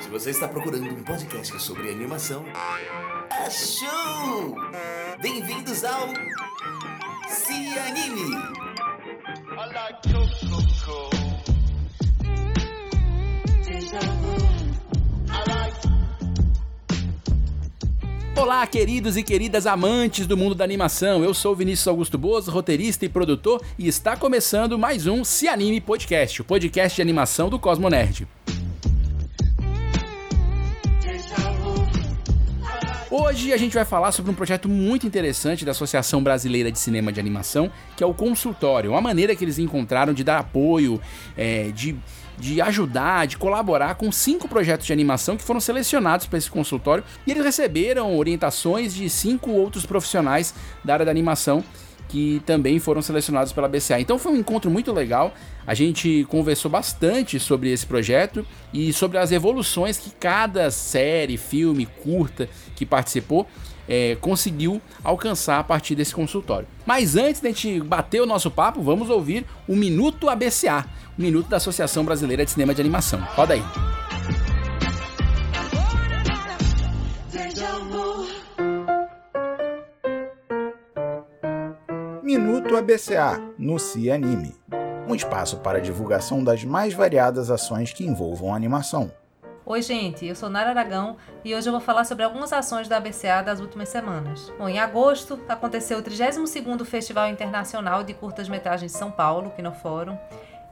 Se você está procurando um podcast sobre animação, achou! Bem-vindos ao Se Anime! Olá, queridos e queridas amantes do mundo da animação. Eu sou Vinícius Augusto Boas, roteirista e produtor, e está começando mais um Se Anime Podcast, o podcast de animação do Cosmo Nerd. Hoje a gente vai falar sobre um projeto muito interessante da Associação Brasileira de Cinema de Animação, que é o Consultório, uma maneira que eles encontraram de dar apoio, é, de de ajudar, de colaborar com cinco projetos de animação que foram selecionados para esse consultório e eles receberam orientações de cinco outros profissionais da área da animação que também foram selecionados pela BCA. Então foi um encontro muito legal. A gente conversou bastante sobre esse projeto e sobre as evoluções que cada série, filme, curta que participou é, conseguiu alcançar a partir desse consultório. Mas antes de a gente bater o nosso papo, vamos ouvir o Minuto ABCA, o Minuto da Associação Brasileira de Cinema de Animação. Roda aí. Minuto ABCA no Cianime, um espaço para divulgação das mais variadas ações que envolvam animação. Oi, gente, eu sou Nara Aragão e hoje eu vou falar sobre algumas ações da ABCA das últimas semanas. Bom, em agosto aconteceu o 32º Festival Internacional de Curtas-Metragens de São Paulo, aqui no Fórum,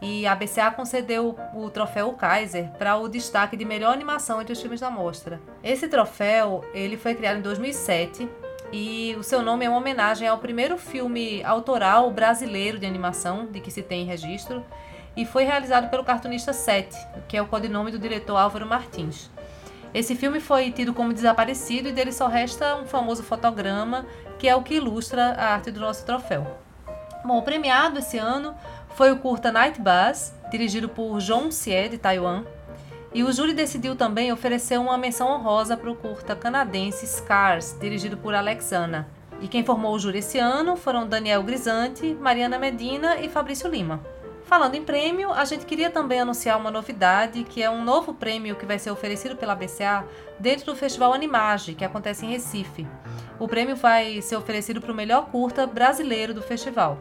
e a ABCA concedeu o troféu Kaiser para o destaque de melhor animação entre os filmes da mostra. Esse troféu, ele foi criado em 2007 e o seu nome é uma homenagem ao primeiro filme autoral brasileiro de animação de que se tem registro e foi realizado pelo cartunista Sete, que é o codinome do diretor Álvaro Martins. Esse filme foi tido como desaparecido e dele só resta um famoso fotograma, que é o que ilustra a arte do nosso troféu. Bom, o premiado esse ano foi o curta Night Bus, dirigido por Zhong Xie, de Taiwan, e o júri decidiu também oferecer uma menção honrosa para o curta canadense Scars, dirigido por Alex Anna. E quem formou o júri esse ano foram Daniel Grisante, Mariana Medina e Fabrício Lima. Falando em prêmio, a gente queria também anunciar uma novidade, que é um novo prêmio que vai ser oferecido pela BCA dentro do Festival Animage, que acontece em Recife. O prêmio vai ser oferecido para o melhor curta brasileiro do festival.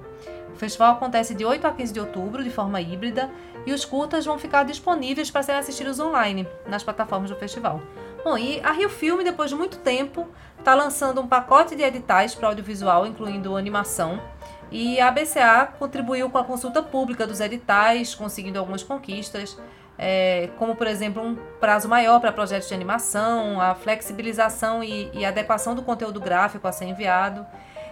O festival acontece de 8 a 15 de outubro, de forma híbrida, e os curtas vão ficar disponíveis para serem assistidos online nas plataformas do festival. Bom, e a Rio Filme, depois de muito tempo, está lançando um pacote de editais para audiovisual, incluindo animação, e a BCA contribuiu com a consulta pública dos editais, conseguindo algumas conquistas, é, como, por exemplo, um prazo maior para projetos de animação, a flexibilização e, e adequação do conteúdo gráfico a ser enviado.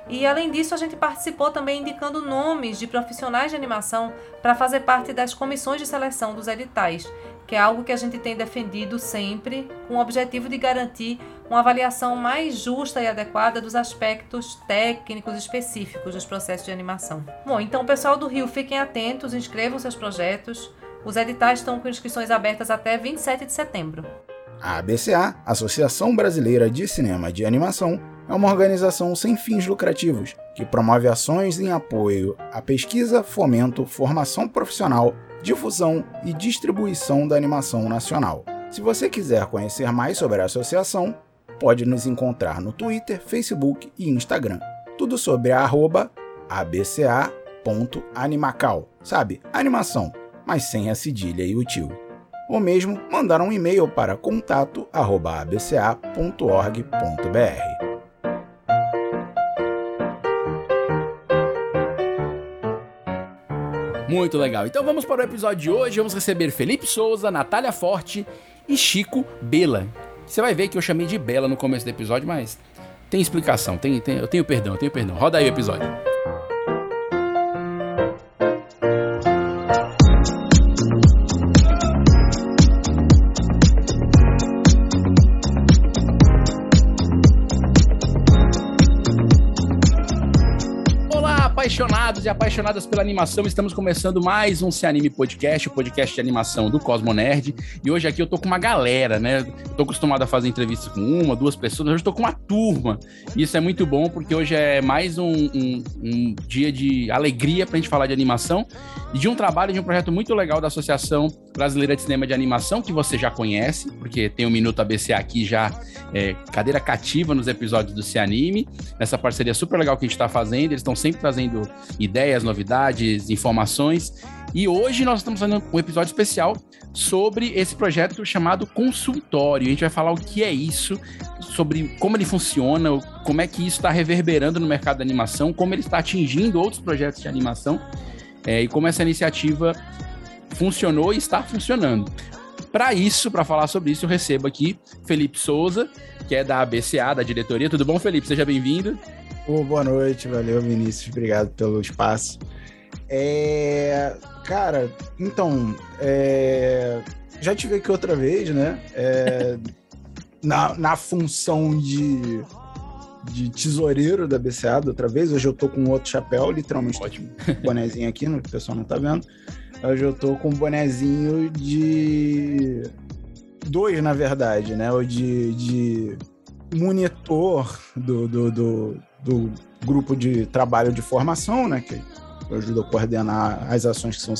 E além disso, a gente participou também indicando nomes de profissionais de animação para fazer parte das comissões de seleção dos editais, que é algo que a gente tem defendido sempre, com o objetivo de garantir uma avaliação mais justa e adequada dos aspectos técnicos específicos dos processos de animação. Bom, então, pessoal do Rio, fiquem atentos, inscrevam seus projetos. Os editais estão com inscrições abertas até 27 de setembro. A ABCA, Associação Brasileira de Cinema de Animação, é uma organização sem fins lucrativos que promove ações em apoio à pesquisa, fomento, formação profissional, difusão e distribuição da animação nacional. Se você quiser conhecer mais sobre a associação, pode nos encontrar no Twitter, Facebook e Instagram. Tudo sobre a arroba abca.animacal, sabe? Animação, mas sem a cedilha e o tio. Ou mesmo mandar um e-mail para contato@abca.org.br. Muito legal. Então vamos para o episódio de hoje. Vamos receber Felipe Souza, Natália Forte e Chico Bela. Você vai ver que eu chamei de Bela no começo do episódio, mas tem explicação. Tem, tem, eu tenho perdão, eu tenho perdão. Roda aí o episódio. E apaixonadas pela animação, estamos começando mais um Se Anime Podcast, o podcast de animação do Cosmo Nerd. E hoje aqui eu tô com uma galera, né? Tô acostumado a fazer entrevistas com uma, duas pessoas, hoje eu tô com uma turma. E isso é muito bom porque hoje é mais um, um, um dia de alegria pra gente falar de animação e de um trabalho, de um projeto muito legal da Associação Brasileira de Cinema de Animação, que você já conhece, porque tem o Minuto ABC aqui já é, cadeira cativa nos episódios do Se Anime, nessa parceria super legal que a gente está fazendo. Eles estão sempre trazendo ideias, novidades, informações. E hoje nós estamos fazendo um episódio especial sobre esse projeto chamado Consultório. A gente vai falar o que é isso, sobre como ele funciona, como é que isso está reverberando no mercado da animação, como ele está atingindo outros projetos de animação é, e como essa iniciativa funcionou e está funcionando. Para isso, para falar sobre isso, eu recebo aqui Felipe Souza, que é da ABCA, da diretoria. Tudo bom, Felipe? Seja bem-vindo. Oh, boa noite, valeu, Vinícius. Obrigado pelo espaço. É, cara, então, é, já tive aqui outra vez, né? É, na, na função de, de tesoureiro da BCA da outra vez. Hoje eu tô com outro chapéu, literalmente. Ótimo. Bonezinho aqui, no, o pessoal não tá vendo. Hoje eu tô com um bonezinho de. Dois, na verdade, né? O de, de monitor do, do, do, do grupo de trabalho de formação, né? Que eu ajudo a coordenar as ações que são,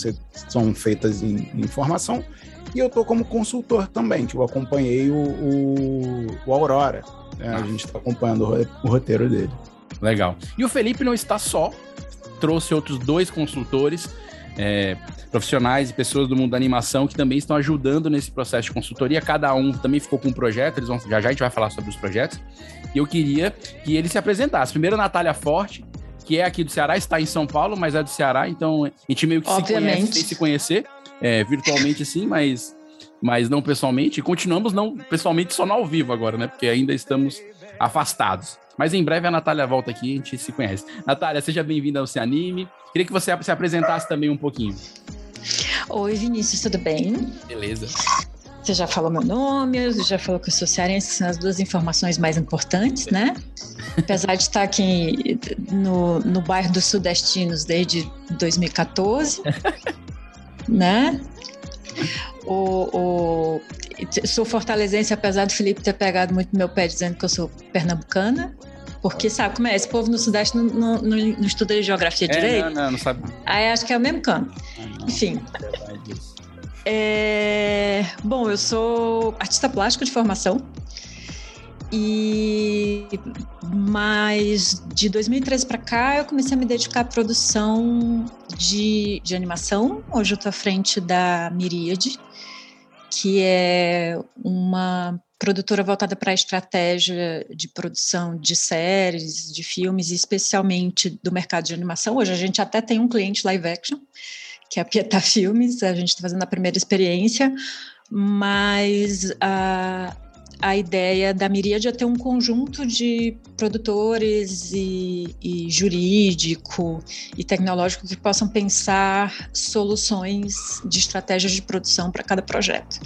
são feitas em, em formação. E eu tô como consultor também, que eu acompanhei o, o, o Aurora. Né? Ah. A gente está acompanhando o, o roteiro dele. Legal. E o Felipe não está só, trouxe outros dois consultores, é, profissionais e pessoas do mundo da animação que também estão ajudando nesse processo de consultoria. Cada um também ficou com um projeto, eles vão, já já a gente vai falar sobre os projetos. E eu queria que ele se apresentasse. Primeiro, Natália Forte, que é aqui do Ceará, está em São Paulo, mas é do Ceará, então a gente meio que Obviamente. se conhece sem se conhecer, é, virtualmente sim, mas, mas não pessoalmente. E continuamos não pessoalmente só no ao vivo agora, né? Porque ainda estamos afastados. Mas em breve a Natália volta aqui e a gente se conhece. Natália, seja bem-vinda ao Se Anime. Queria que você se apresentasse também um pouquinho. Oi, Vinícius, tudo bem? Beleza. Você já falou meu nome, já falou que eu sou cearense, que são as duas informações mais importantes, né? Apesar de estar aqui no, no bairro dos Sudestinos desde 2014, né? O, o, sou fortalezense, apesar do Felipe ter pegado muito meu pé dizendo que eu sou pernambucana. Porque sabe como é? Esse povo no Sudeste não, não, não, não estuda geografia é, direito. Não, não, não sabe. Aí acho que é o mesmo canto. Ah, Enfim. É... Bom, eu sou artista plástico de formação. E mas de 2013 para cá eu comecei a me dedicar à produção de, de animação. Hoje eu estou à frente da Miríade, que é uma produtora voltada para a estratégia de produção de séries, de filmes, especialmente do mercado de animação. Hoje a gente até tem um cliente live action, que é a Pietá Filmes, a gente está fazendo a primeira experiência, mas a, a ideia da Miríade é ter um conjunto de produtores e, e, jurídico e tecnológico que possam pensar soluções de estratégias de produção para cada projeto.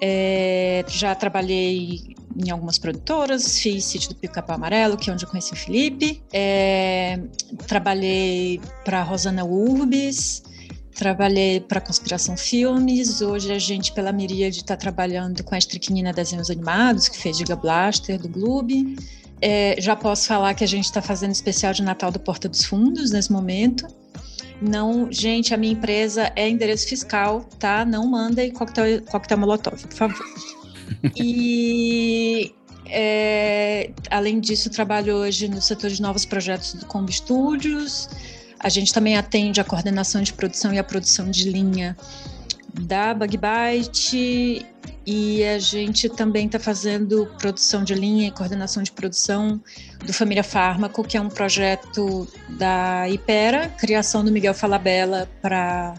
É, já trabalhei em algumas produtoras, fiz Sítio do Pica-Pau Amarelo, que é onde eu conheci o Felipe. É, trabalhei para Rosana Urbis, trabalhei para Conspiração Filmes. Hoje a gente, pela Miríade, está trabalhando com a Estriquinina Desenhos Animados, que fez Giga Blaster, do Gloob. É, já posso falar que a gente está fazendo especial de Natal do Porta dos Fundos nesse momento. Não, gente, a minha empresa é endereço fiscal, tá? Não mandem coquetel, coquetel molotov, por favor. e é, além disso, trabalho hoje no setor de novos projetos do Combo Studios. A gente também atende a coordenação de produção e a produção de linha da Bug Byte e a gente também está fazendo produção de linha e coordenação de produção do Família Fármaco, que é um projeto da Ipera, criação do Miguel Falabella para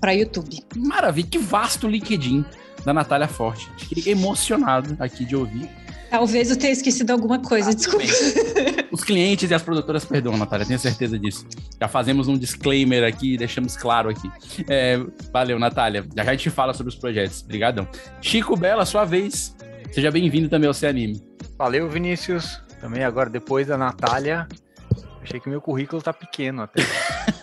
para YouTube. Maravilha, que vasto LinkedIn da Natália Forte. Fiquei emocionado aqui de ouvir. Talvez eu tenha esquecido alguma coisa, ah, desculpa. Os clientes e as produtoras perdoam, Natália, tenho certeza disso. Já fazemos um disclaimer aqui, deixamos claro aqui. É, valeu, Natália. Já já a gente fala sobre os projetos. Obrigadão. Chico Bela, sua vez. Seja bem-vindo também ao C Anime. Valeu, Vinícius. Também agora, depois da Natália, achei que meu currículo tá pequeno até.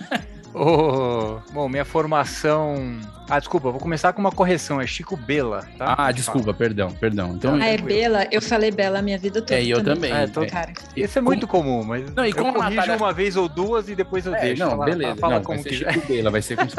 Oh, bom, minha formação. Ah, desculpa, vou começar com uma correção. É Chico Bela, tá? Ah, desculpa, perdão, perdão. Então, Ah, é Bela? Eu falei Bela a minha vida toda. É, eu também. É, tô- É. Cara, Isso é muito comum, mas Não, e eu como a corrijo Natália- uma vez ou duas e depois eu É, deixo. não, Fala- beleza. Fala não, como vai ser quiser. Chico Bela, vai ser como.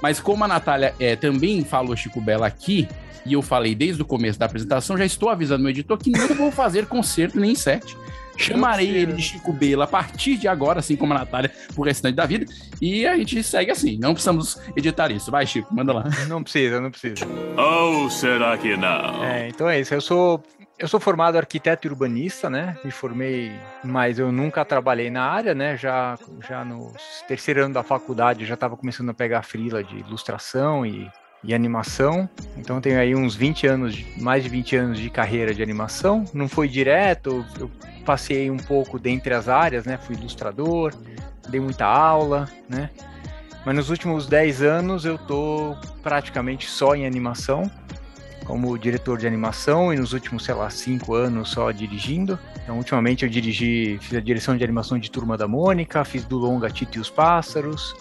Mas como a Natália é, também falou Chico Bela aqui, e eu falei desde o começo da apresentação, já estou avisando meu editor que não vou fazer concerto nem set. Chamarei ele de Chico Bela a partir de agora, assim como a Natália, pro restante da vida. E a gente segue assim. Não precisamos editar isso. Vai, Chico, manda lá. Não precisa, não precisa. Ou será que não? É, então é isso. Eu sou eu sou formado arquiteto e urbanista, né? Me formei, mas eu nunca trabalhei na área, né? Já já no terceiro ano da faculdade eu já estava começando a pegar frila de ilustração e, e animação. Então tenho aí uns 20 anos, mais de 20 anos de carreira de animação. Não foi direto, eu passei um pouco dentre as áreas, né? Fui ilustrador, dei muita aula, né? Mas nos últimos 10 anos eu tô praticamente só em animação como diretor de animação e nos últimos, sei lá, cinco anos só dirigindo. Então, ultimamente eu dirigi, fiz a direção de animação de Turma da Mônica, fiz do longa Tito e os Pássaros,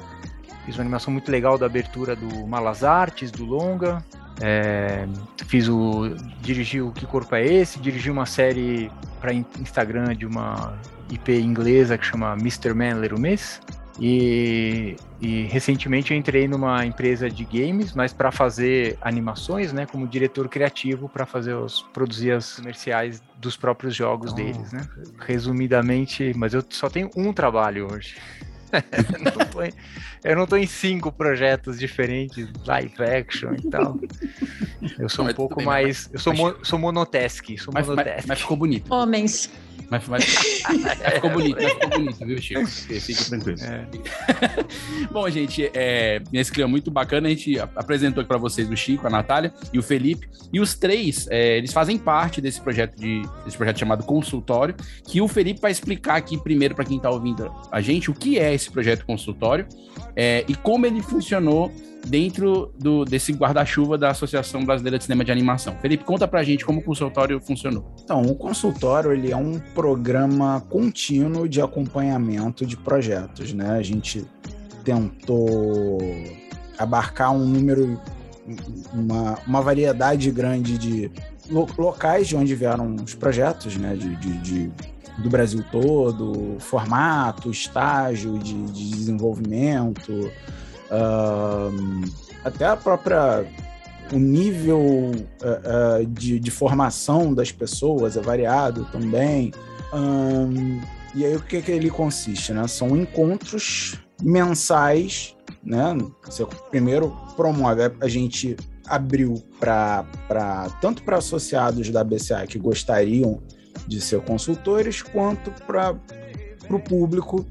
fiz uma animação muito legal da abertura do Malas Artes, do longa. É, fiz o. dirigi o Que Corpo é Esse? Dirigi uma série para Instagram de uma IP inglesa que chama Mr. Man Little Miss. E, e recentemente eu entrei numa empresa de games, mas para fazer animações, né, como diretor criativo para fazer os produzir as comerciais dos próprios jogos deles, né? Resumidamente, mas eu só tenho um trabalho hoje. Não tô eu não tô em cinco projetos diferentes, live action e tal. Eu sou Não, um mas pouco mas- mais, eu sou, mas- mo, sou monotask, sou Mas, mas, monotask. mas ficou bonito. homens. Mas, mas- mas ficou bonito, mas ficou bonito, viu, Chico? Fique tranquilo. É. Bom, gente, é, nesse clima muito bacana, a gente ap- apresentou aqui para vocês o Chico, a Natália e o Felipe. E os três, é, eles fazem parte desse projeto, de, desse projeto chamado Consultório, que o Felipe vai explicar aqui primeiro para quem está ouvindo a gente o que é esse projeto Consultório é, e como ele funcionou dentro do, desse guarda-chuva da Associação Brasileira de Cinema de Animação. Felipe, conta pra gente como o consultório funcionou. Então, o consultório ele é um programa contínuo de acompanhamento de projetos, né? A gente tentou abarcar um número, uma, uma variedade grande de locais de onde vieram os projetos, né? De, de- de- do Brasil todo, formato, estágio de, de desenvolvimento, até a própria o nível eh, eh, de, de formação das pessoas é variado também. Ahn, e aí o que, que ele consiste? Né? São encontros mensais. Né? Você primeiro promove, a gente abriu para tanto para associados da BCA que gostariam de ser consultores, quanto para o público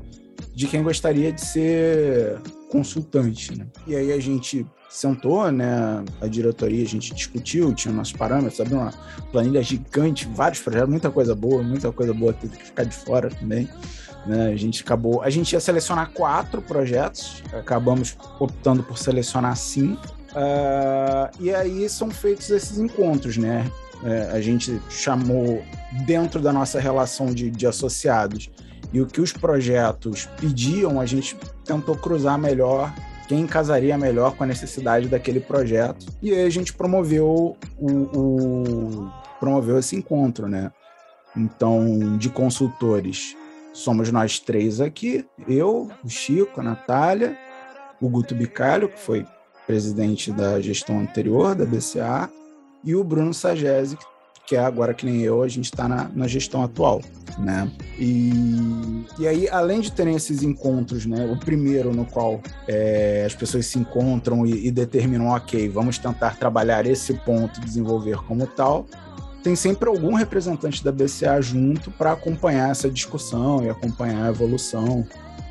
de quem gostaria de ser consultante. Né? E aí a gente sentou, né? A diretoria, a gente discutiu, tinha nossos parâmetros, abriu uma planilha gigante, vários projetos, muita coisa boa, muita coisa boa teve que ficar de fora também. Né? A gente acabou. A gente ia selecionar quatro projetos, acabamos optando por selecionar cinco. Ah, e aí são feitos esses encontros, né? É, a gente chamou dentro da nossa relação de, de associados e o que os projetos pediam, a gente tentou cruzar melhor quem casaria melhor com a necessidade daquele projeto. E aí a gente promoveu o, o- promoveu esse encontro, né? Então, de consultores, somos nós três aqui, eu, o Chico, a Natália, o Guto Bicalho, que foi presidente da gestão anterior da BCA, e o Bruno Sagesi, que é agora que nem eu, a gente está na, na gestão atual, né? E, e aí, além de terem esses encontros, né? O primeiro no qual é, as pessoas se encontram e, e determinam, ok, vamos tentar trabalhar esse ponto desenvolver como tal. Tem sempre algum representante da BCA junto para acompanhar essa discussão e acompanhar a evolução.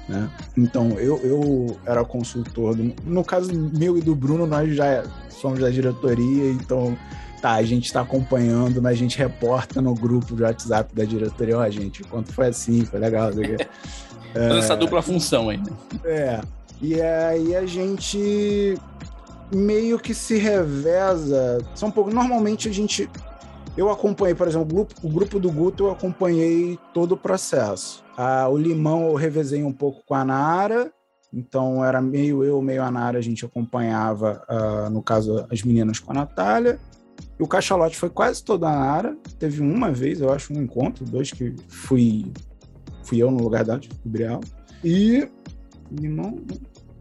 Né? Então, eu, eu era consultor. Do, no caso meu e do Bruno, nós já somos da diretoria, então tá, a gente está acompanhando, mas a gente reporta no grupo de WhatsApp da diretoria, ó, gente, quanto foi assim, foi legal. Fazendo essa dupla função aí. né? É. E aí a gente meio que se reveza. São um pouco. Normalmente a gente. Eu acompanhei, por exemplo, o grupo, o grupo do Guto, eu acompanhei todo o processo. Ah, o Limão eu revezei um pouco com a Nara Então era meio eu, meio a Nara, a gente acompanhava, uh, no caso, as meninas com a Natália. E o cachalote foi quase toda a Nara. Teve uma vez, eu acho, um encontro, dois que fui, fui eu no lugar cobrir ela. E. Não,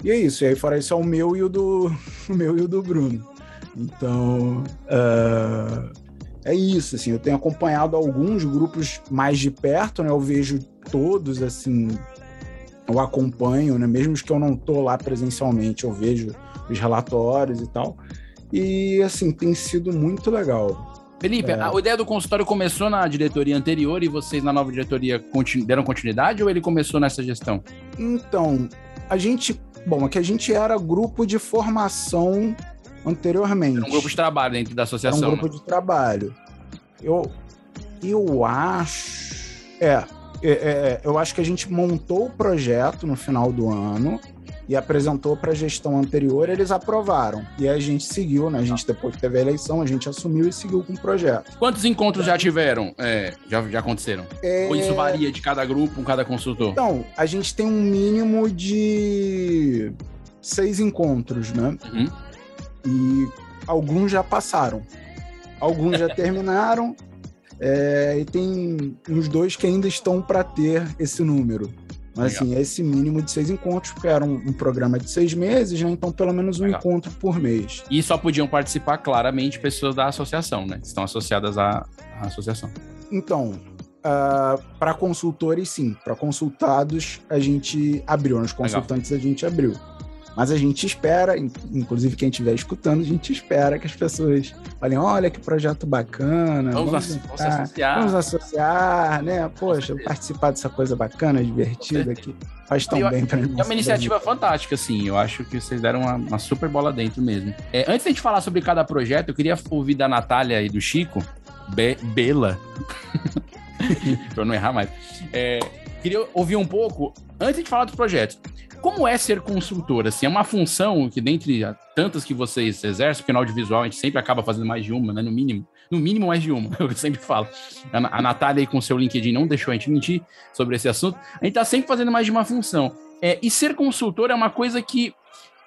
e é isso. E aí, fora isso, é o meu e o do, o meu e o do Bruno. Então. Uh, é isso, assim, eu tenho acompanhado alguns grupos mais de perto, né? Eu vejo todos, assim, eu acompanho, né? Mesmo que eu não tô lá presencialmente, eu vejo os relatórios e tal. E, assim, tem sido muito legal. Felipe, é. a ideia do consultório começou na diretoria anterior e vocês na nova diretoria continu deram continuidade ou ele começou nessa gestão? Então, a gente. Bom, é que a gente era grupo de formação anteriormente. Era um grupo de trabalho dentro da associação. Era um grupo de trabalho. Eu, eu acho. É, é, é, eu acho que a gente montou o projeto no final do ano e apresentou para a gestão anterior, eles aprovaram. E a gente seguiu, né? A gente, depois que teve a eleição, a gente assumiu e seguiu com o projeto. Quantos encontros já tiveram? É, já, já aconteceram? É... Ou isso varia de cada grupo, cada consultor? Então, a gente tem um mínimo de seis encontros, né? Uhum. E alguns já passaram. Alguns já terminaram. É, e tem uns dois que ainda estão para ter esse número. Mas Legal. assim, é esse mínimo de seis encontros, porque era um, um, programa de seis meses, né? Então, pelo menos um Legal. encontro por mês. E só podiam participar claramente pessoas da associação, né? Que estão associadas à, à associação. Então, uh, ah, para consultores, sim. Para consultados, a gente abriu. Nos consultantes, Legal. a gente abriu. Mas a gente espera, inclusive quem estiver escutando, a gente espera que as pessoas falem: olha que projeto bacana. Vamos, vamos, vamos associar. Vamos associar, né? Poxa, participar dessa coisa bacana, divertida que faz tão eu, bem para mim. É uma iniciativa fantástica, assim. Eu acho que vocês deram uma, uma super bola dentro mesmo. É, antes de a gente falar sobre cada projeto, eu queria ouvir da Natália e do Chico, Be Bela, para não errar mais. É, queria ouvir um pouco, antes de falar dos projetos, como é ser consultor? Assim, é uma função que, dentre tantas que vocês exercem, porque no audiovisual a gente sempre acaba fazendo mais de uma, né? No mínimo. No mínimo, mais de uma, eu sempre falo. A, Natália aí com seu LinkedIn não deixou a gente mentir sobre esse assunto. A gente tá sempre fazendo mais de uma função. É, e ser consultor é uma coisa que,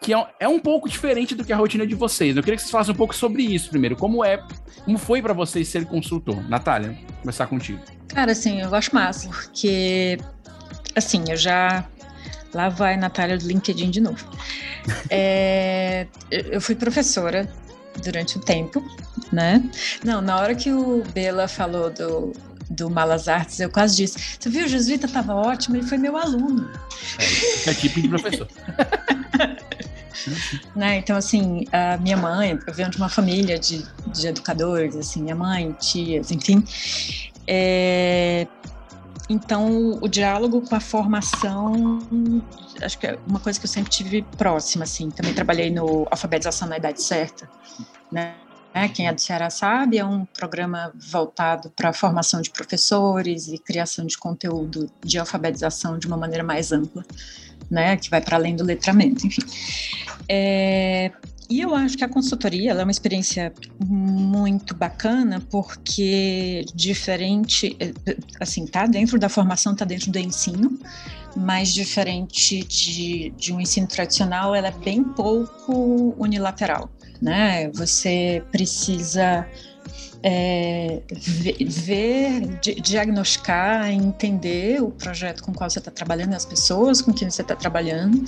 que é, é um pouco diferente do que a rotina de vocês. Eu queria que vocês falassem um pouco sobre isso primeiro. Como é, como foi para vocês ser consultor? Natália, começar contigo. Cara, assim, eu acho massa, porque, assim, eu já Lá vai Natália do LinkedIn de novo. É, eu fui professora durante um tempo, né? Não, na hora que o Bela falou do, do Malas Artes, eu quase disse: Você viu, o Jesuíta estava ótimo, ele foi meu aluno. É, é tipo de professor. né? Então, assim, a minha mãe, eu venho de uma família de, de educadores, assim, minha mãe, tias, enfim. É, então, o diálogo com a formação, acho que é uma coisa que eu sempre tive próxima, assim. Também trabalhei no Alfabetização na Idade Certa, né? Quem é do Ceará sabe, é um programa voltado para a formação de professores e criação de conteúdo de alfabetização de uma maneira mais ampla, né? Que vai para além do letramento, enfim. É, e eu acho que a consultoria é uma experiência muito bacana, porque diferente, eh, assim, tá dentro da formação, tá dentro do ensino, mas diferente de, de um ensino tradicional, ela é bem pouco unilateral, né? Você precisa é, ver, diagnosticar, entender o projeto com qual você está trabalhando, as pessoas com quem você está trabalhando,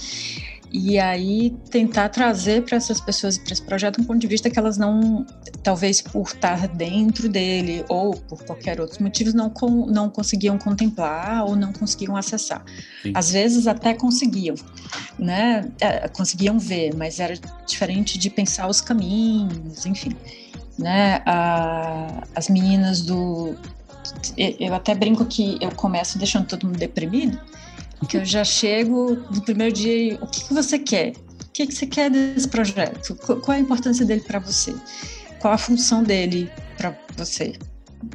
e aí tentar trazer para essas pessoas para esse projeto um ponto de vista que elas não, talvez por estar dentro dele ou por qualquer outro motivo, não, com, não conseguiam contemplar ou não conseguiam acessar. Sim. Às vezes até conseguiam, né? É, conseguiam ver, mas era diferente de pensar os caminhos, enfim. Né? A, as meninas do. Eu até brinco que eu começo deixando todo mundo deprimido, que eu já chego no primeiro dia, o que, que você quer? O que, que você quer desse projeto? Qual é a importância dele para você? Qual a função dele para você?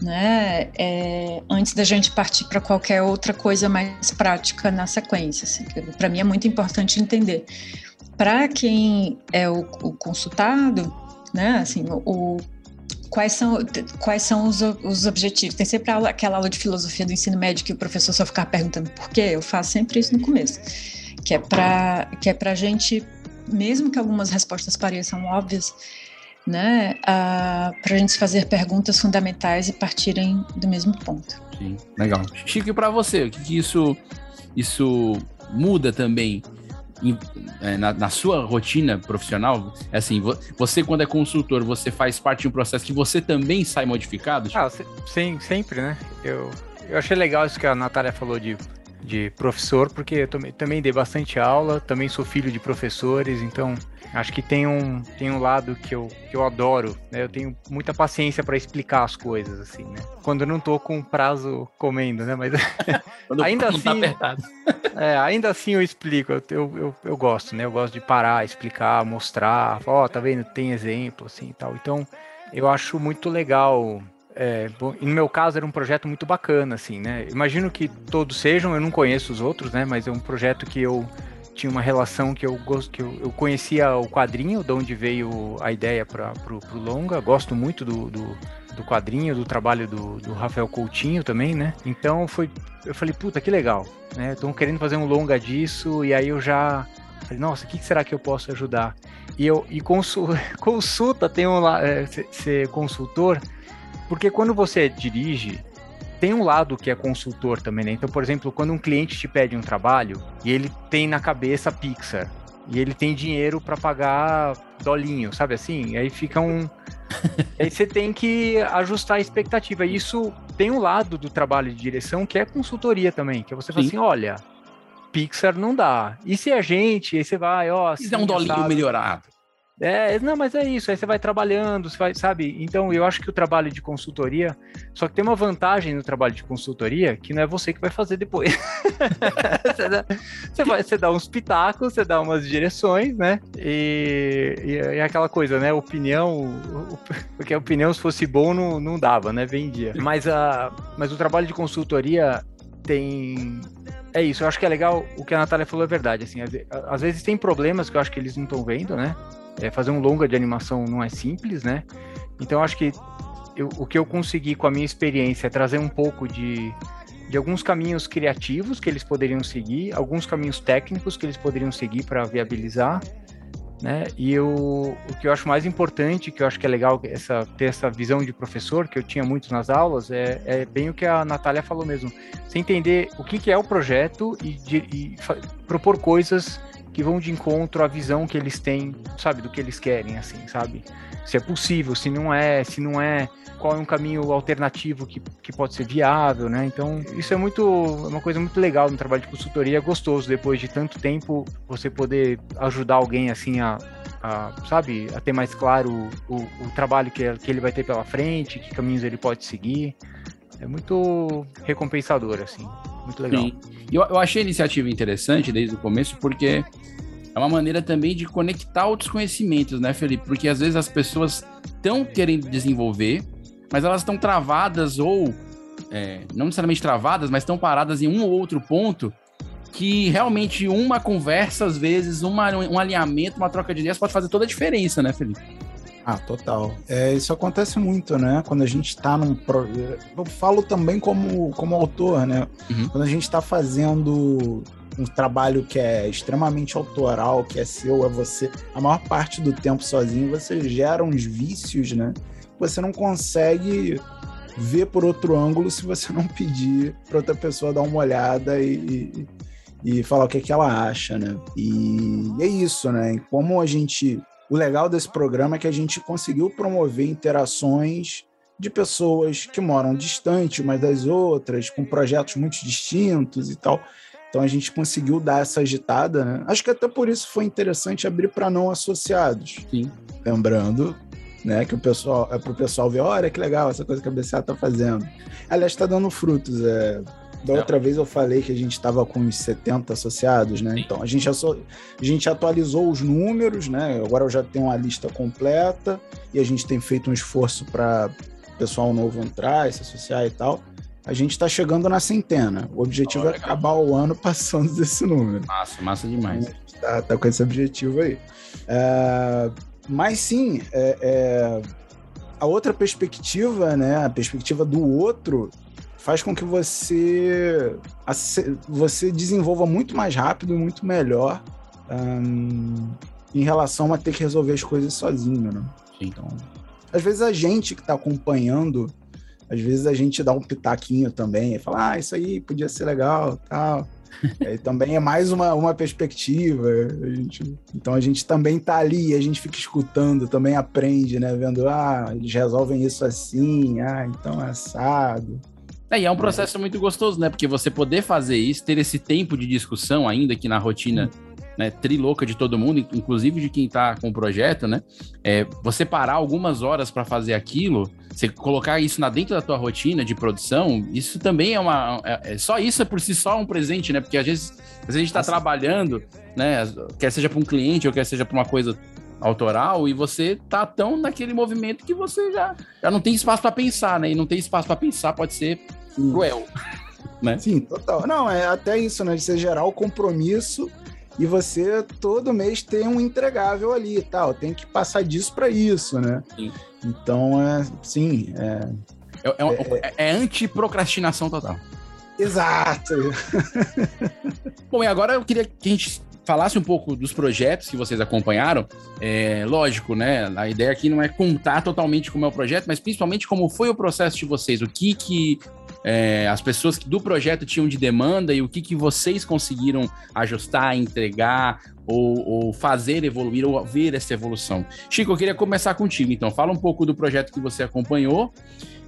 Né? É, antes da gente partir para qualquer outra coisa mais prática na sequência. Assim, para mim é muito importante entender. Para quem é o, o consultado, né? Assim, o, quais são, quais são os, os objetivos. Tem sempre aquela aula de filosofia do ensino médio que o professor só ficar perguntando por quê. Eu faço sempre isso no começo. que é para que é para a gente, mesmo que algumas respostas pareçam óbvias, né, para a gente fazer perguntas fundamentais e partirem do mesmo ponto. Sim, legal. Chico, e para você, o que, que isso isso muda também na, na, sua rotina profissional? É assim, você quando é consultor, você faz parte de um processo que você também sai modificado? Ah, sim, sempre, né? Eu, eu achei legal isso que a Natália falou de, de professor, porque eu também, também dei bastante aula, também sou filho de professores, então acho que tem um, tem um lado que eu, que eu adoro, né? Eu tenho muita paciência para explicar as coisas, assim, né? Quando eu não tô com prazo comendo, né? Mas ainda tá assim. Tá é, ainda assim eu explico, eu, eu, eu, gosto, né? Eu gosto de parar, explicar, mostrar, ó, oh, tá vendo? Tem exemplo, assim e tal. Então, eu acho muito legal. É, no meu caso era um projeto muito bacana, assim, né? Imagino que todos sejam, eu não conheço os outros, né? Mas é um projeto que eu tinha uma relação que eu gosto que eu, eu, conhecia o quadrinho, de onde veio a ideia para pro, pro longa. Gosto muito do, do, do quadrinho, do trabalho do, do, Rafael Coutinho também, né? Então foi, eu falei, puta, que legal, né? Estão querendo fazer um longa disso e aí eu já falei, nossa, o que será que eu posso ajudar? E eu e consul, consulta, tem um lá, é, ser consultor, porque quando você dirige tem um lado que é consultor também, né? Então, por exemplo, quando um cliente te pede um trabalho e ele tem na cabeça Pixar e ele tem dinheiro para pagar dolinho, sabe assim? Aí fica um. aí você tem que ajustar a expectativa. E isso tem um lado do trabalho de direção que é consultoria também, que é você fala assim: olha, Pixar não dá. E se a gente, aí você vai, ó. Se é um dolinho sabe? melhorado. É, não, mas é isso. Aí você vai trabalhando, você vai, sabe? Então, eu acho que o trabalho de consultoria. Só que tem uma vantagem no trabalho de consultoria que não é você que vai fazer depois. você, dá, você, vai, você dá uns pitacos, você dá umas direções, né? E, e, é aquela coisa, né? Opinião. Porque a opinião, se fosse bom, não, não dava, né? Vendia. Mas, a, mas o trabalho de consultoria tem. É isso, eu acho que é legal o que a Natália falou é verdade. Assim, às, às vezes tem problemas que eu acho que eles não estão vendo, né? É, fazer um longa de animação não é simples, né? Então acho que eu, o que eu consegui com a minha experiência é trazer um pouco de, de alguns caminhos criativos que eles poderiam seguir, alguns caminhos técnicos que eles poderiam seguir para viabilizar, né? E eu, o que eu acho mais importante, que eu acho que é legal essa, ter essa visão de professor, que eu tinha muito nas aulas, é, é bem o que a Natália falou mesmo. Você entender o que, que é o projeto e, de, e propor coisas que vão de encontro à visão que eles têm, sabe, do que eles querem, assim, sabe? Se é possível, se não é, se não é, qual é um caminho alternativo que, que pode ser viável, né? Então, isso é muito, é uma coisa muito legal no trabalho de consultoria, é gostoso depois de tanto tempo você poder ajudar alguém assim a, a sabe, a ter mais claro o, o trabalho que, que ele vai ter pela frente, que caminhos ele pode seguir. É muito recompensador, assim. Muito legal. Sim. Eu, eu achei a iniciativa interessante desde o começo, porque é uma maneira também de conectar outros conhecimentos, né, Felipe? Porque às vezes as pessoas estão querendo desenvolver, mas elas estão travadas ou é, não necessariamente travadas, mas estão paradas em um ou outro ponto que realmente uma conversa, às vezes, uma, um alinhamento, uma troca de ideias pode fazer toda a diferença, né, Felipe? Ah, total. É, isso acontece muito, né? Quando a gente está num. Pro... Eu falo também como, como autor, né? Uhum. Quando a gente está fazendo um trabalho que é extremamente autoral, que é seu, é você, a maior parte do tempo sozinho, você gera uns vícios, né? Você não consegue ver por outro ângulo se você não pedir para outra pessoa dar uma olhada e, e, e falar o que, é que ela acha, né? E é isso, né? Como a gente. O legal desse programa é que a gente conseguiu promover interações de pessoas que moram distante umas das outras, com projetos muito distintos e tal. Então a gente conseguiu dar essa agitada, né? Acho que até por isso foi interessante abrir para não associados. Sim. Lembrando, né, que o pessoal é para o pessoal ver, olha que legal essa coisa que a BCA está fazendo. Aliás, está dando frutos. É, da outra vez eu falei que a gente estava com uns 70 associados, né? Sim. Então a gente, a gente atualizou os números, né? Agora eu já tenho uma lista completa e a gente tem feito um esforço para pessoal novo entrar, se associar e tal a gente está chegando na centena. O objetivo oh, é acabar o ano passando desse número. Massa, massa demais. Tá, tá com esse objetivo aí. É, mas sim, é, é, a outra perspectiva, né, a perspectiva do outro, faz com que você você desenvolva muito mais rápido e muito melhor um, em relação a ter que resolver as coisas sozinho, né? Então, às vezes a gente que está acompanhando, às vezes a gente dá um pitaquinho também, e fala, ah, isso aí podia ser legal, tal. Aí também é mais uma, uma perspectiva. A gente, então a gente também tá ali, a gente fica escutando, também aprende, né? Vendo, ah, eles resolvem isso assim, ah, então é assado. É, e é um processo muito gostoso, né? Porque você poder fazer isso, ter esse tempo de discussão ainda aqui na rotina né, trilouca de todo mundo, inclusive de quem está com o projeto, né? É, você parar algumas horas para fazer aquilo, você colocar isso na dentro da tua rotina de produção, isso também é uma. É, é só isso é por si só um presente, né? Porque às vezes, às vezes a gente está trabalhando, né? Quer seja para um cliente ou quer seja para uma coisa autoral e você tá tão naquele movimento que você já, já não tem espaço para pensar, né? E não tem espaço para pensar pode ser cruel. Né? Sim, total. Não, é até isso, né? De você gerar o compromisso e você todo mês tem um entregável ali e tal. Tem que passar disso para isso, né? Sim. Então, é, sim. É, é, é, é, é anti-procrastinação total. Exato. Bom, e agora eu queria que a gente falasse um pouco dos projetos que vocês acompanharam. É, lógico, né? A ideia aqui não é contar totalmente como é o projeto, mas principalmente como foi o processo de vocês, o que que é, as pessoas do projeto tinham de demanda e o que, que vocês conseguiram ajustar, entregar ou, ou, fazer evoluir ou ver essa evolução. Chico, eu queria começar contigo, então. Fala um pouco do projeto que você acompanhou,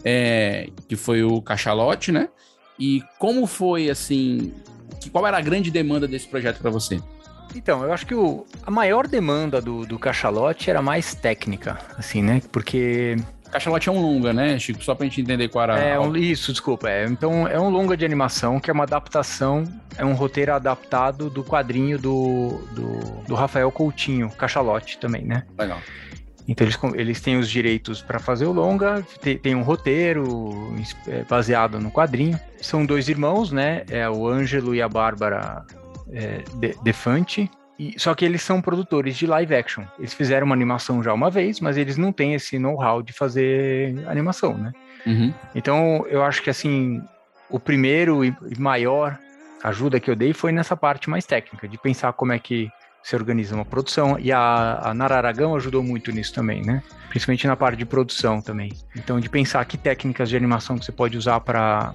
é, que foi o Cachalote, né? E como foi, assim, que, qual era a grande demanda desse projeto para você? Então, eu acho que o, a maior demanda do, do Cachalote era mais técnica, assim, né? Porque Cachalote é um longa, né, Chico? Só pra gente entender qual era. É, um, isso, desculpa. É, então, é um longa de animação que é uma adaptação, é um roteiro adaptado do quadrinho do, do, do Rafael Coutinho, Cachalote também, né? Legal. Então eles, eles têm os direitos para fazer o longa, tem, tem, um roteiro é, baseado no quadrinho. São dois irmãos, né? É o Ângelo e a Bárbara é, Defante. E, só que eles são produtores de live action. Eles fizeram uma animação já uma vez, mas eles não têm esse know-how de fazer animação, né? Uhum. Então, eu acho que, assim, o primeiro e maior ajuda que eu dei foi nessa parte mais técnica, de pensar como é que se organiza uma produção. E a, a Nara Aragão ajudou muito nisso também, né? Principalmente na parte de produção também. Então, de pensar que técnicas de animação que você pode usar para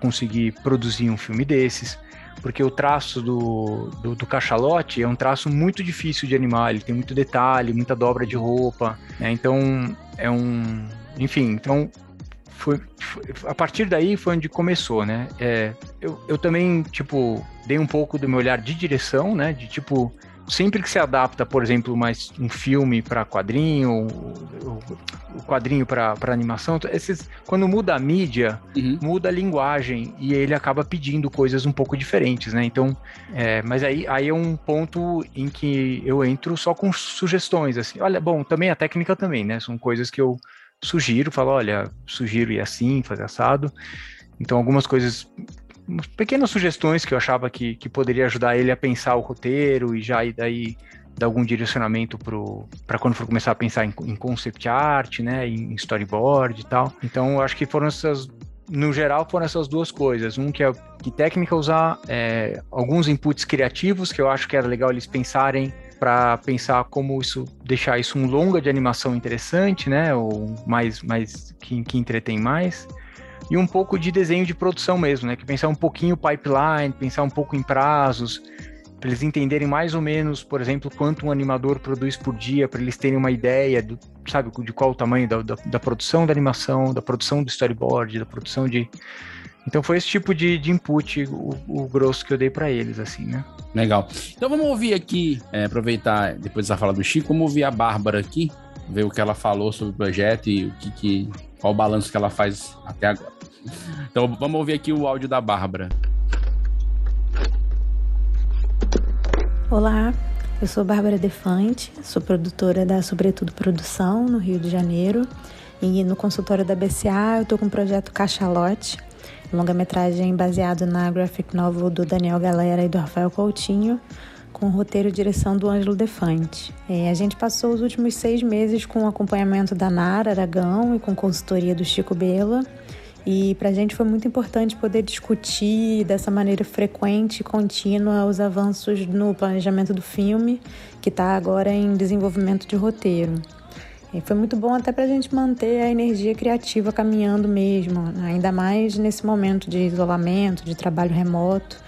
conseguir produzir um filme desses porque o traço do, do, do, cachalote é um traço muito difícil de animar, ele tem muito detalhe, muita dobra de roupa, né? Então, é um... Enfim, então... Foi, foi, a partir daí foi onde começou, né? É, eu, eu também, tipo, dei um pouco do meu olhar de direção, né? De, tipo, sempre que se adapta, por exemplo, mais um filme para quadrinho, o quadrinho para animação, esses, quando muda a mídia, uhum. muda a linguagem e ele acaba pedindo coisas um pouco diferentes, né? Então, é, mas aí, aí é um ponto em que eu entro só com sugestões, assim. Olha, bom, também a técnica também, né? São coisas que eu sugiro, falo, olha, sugiro ir assim, fazer assado. Então, algumas coisas pequenas sugestões que eu achava que, que poderia ajudar ele a pensar o roteiro e já e daí dar algum direcionamento para quando for começar a pensar em, em, concept art, né, em storyboard e tal. Então, eu acho que foram essas, no geral, foram essas duas coisas. Um que é que técnica usar é, alguns inputs criativos que eu acho que era legal eles pensarem para pensar como isso deixar isso um longa de animação interessante, né, ou mais mais que, que entretém mais e um pouco de desenho de produção mesmo, né? Que pensar um pouquinho pipeline, pensar um pouco em prazos, para eles entenderem mais ou menos, por exemplo, quanto um animador produz por dia, para eles terem uma ideia do, sabe, de qual o tamanho da, da, da, produção da animação, da produção do storyboard, da produção de. Então foi esse tipo de, de input, o, o grosso que eu dei para eles, assim, né? Legal. Então vamos ouvir aqui, é, aproveitar depois dessa fala do Chico, vamos ouvir a Bárbara aqui, ver o que ela falou sobre o projeto e o que, que qual o balanço que ela faz até agora. Então vamos ouvir aqui o áudio da Bárbara. Olá, eu sou Bárbara Defante, sou produtora da Sobretudo Produção, no Rio de Janeiro. E no consultório da BCA eu estou com o projeto Cachalote, longa-metragem baseado na graphic novel do Daniel Galera e do Rafael Coutinho, com roteiro e direção do Ângelo Defante. É, a gente passou os últimos seis meses com o acompanhamento da Nara Aragão e com consultoria do Chico Bela E para a gente foi muito importante poder discutir dessa maneira frequente e contínua os avanços no planejamento do filme, que está agora em desenvolvimento de roteiro. E foi muito bom até para a gente manter a energia criativa caminhando mesmo, ainda mais nesse momento de isolamento, de trabalho remoto.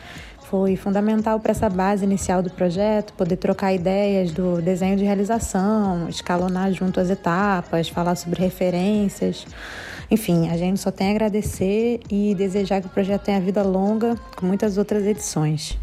Foi fundamental para essa base inicial do projeto, poder trocar ideias do desenho de realização, escalonar junto as etapas, falar sobre referências. Enfim, a gente só tem a agradecer e desejar que o projeto tenha vida longa, com muitas outras edições.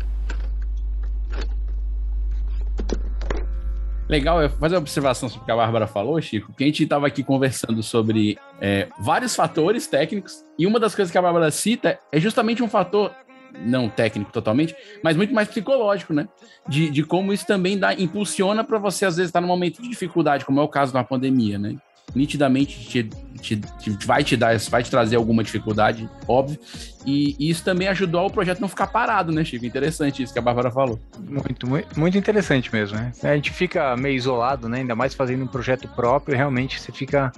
Legal fazer uma observação sobre o que a Bárbara falou, Chico, que a gente estava aqui conversando sobre é, vários fatores técnicos, e uma das coisas que a Bárbara cita é justamente um fator não técnico totalmente, mas muito mais psicológico, né? De, de como isso também dá, impulsiona para você, às vezes, estar tá num momento de dificuldade, como é o caso da pandemia, né? Nitidamente te, te, te, vai te dar, vai te trazer alguma dificuldade, óbvio. E, isso também ajudou o projeto não ficar parado, né, Chico? Interessante isso que a Bárbara falou. Muito, muito, muito interessante mesmo, né? A gente fica meio isolado, né? Ainda mais fazendo um projeto próprio, realmente você fica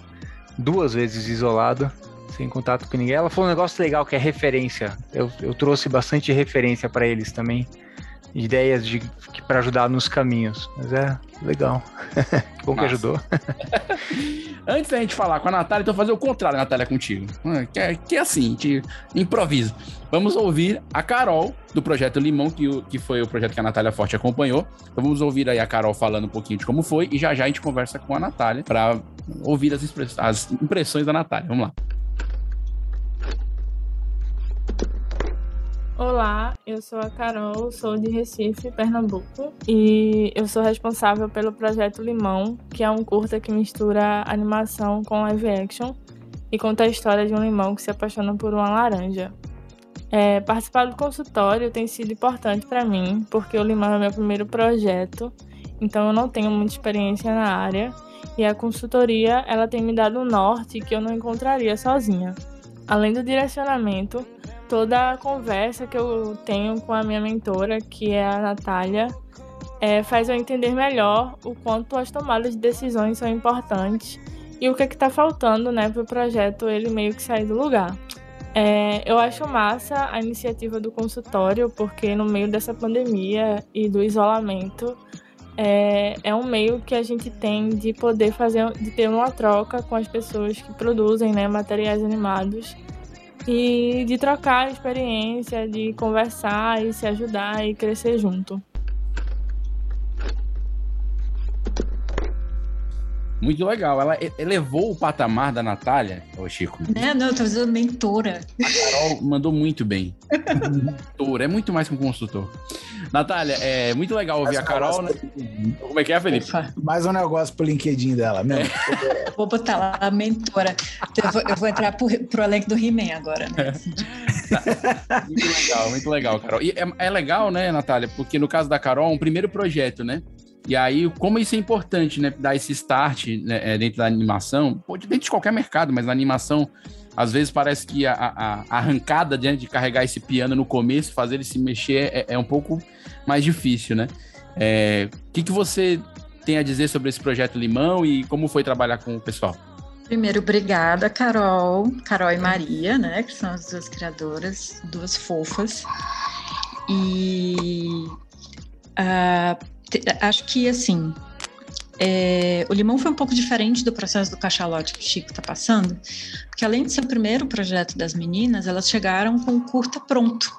duas vezes isolado sem contato com ninguém. Ela falou um negócio legal que é referência. Eu, eu trouxe bastante referência para eles também. Ideias de para ajudar nos caminhos. Mas é legal. que bom Nossa. que ajudou. Antes da gente falar com a Natália, então fazer o contrário, Natália, contigo. Ah, que é, que é assim, te improvisa. Vamos ouvir a Carol, do Projeto Limão, que, que foi o projeto que a Natália Forte acompanhou. Então vamos ouvir aí a Carol falando um pouquinho de como foi e já já a gente conversa com a Natália para ouvir as, as impressões da Natália. Vamos lá. Olá, eu sou a Carol, sou de Recife, Pernambuco, e eu sou responsável pelo projeto Limão, que é um curta que mistura animação com live action e conta a história de um limão que se apaixona por uma laranja. É, participar do consultório tem sido importante para mim, porque o Limão é meu primeiro projeto, então eu não tenho muita experiência na área, e a consultoria ela tem me dado um norte que eu não encontraria sozinha. Além do direcionamento, toda a conversa que eu tenho com a minha mentora, que é a Natália, é, faz eu entender melhor o quanto as tomadas de decisões são importantes e o que é está faltando né, o projeto ele meio que sair do lugar. É, eu acho massa a iniciativa do consultório, porque no meio dessa pandemia e do isolamento, é, é um meio que a gente tem de poder fazer, de ter uma troca com as pessoas que produzem né, materiais animados e de trocar experiência, de conversar e se ajudar e crescer junto. Muito legal. Ela elevou o patamar da Natália, ô Chico. É, não, eu tô fazendo mentora. A Carol mandou muito bem. mentora, é muito mais que um consultor. Natália, é muito legal ouvir a Carol. Né? Como é que é, Felipe? Mais um negócio pro LinkedIn dela, mesmo. É. Vou botar lá a mentora. Eu vou, eu vou entrar pro, pro elenco do He-Man agora, né? muito legal, muito legal, Carol. E é, é legal, né, Natália? Porque no caso da Carol, é um primeiro projeto, né? E aí, como isso é importante, né? Dar esse start né, é, dentro da animação, pode dentro de qualquer mercado, mas na animação, às vezes parece que a, a, arrancada de, de carregar esse piano no começo, fazer ele se mexer, é, é um pouco mais difícil, né? É, o que, que você tem a dizer sobre esse projeto Limão e como foi trabalhar com o pessoal? Primeiro, obrigada, Carol, Carol e Maria, né? Que são as duas criadoras, duas fofas. E uh, acho que assim. É, o Limão foi um pouco diferente do processo do cachalote que o Chico está passando, porque além de ser o primeiro projeto das meninas, elas chegaram com o curta pronto.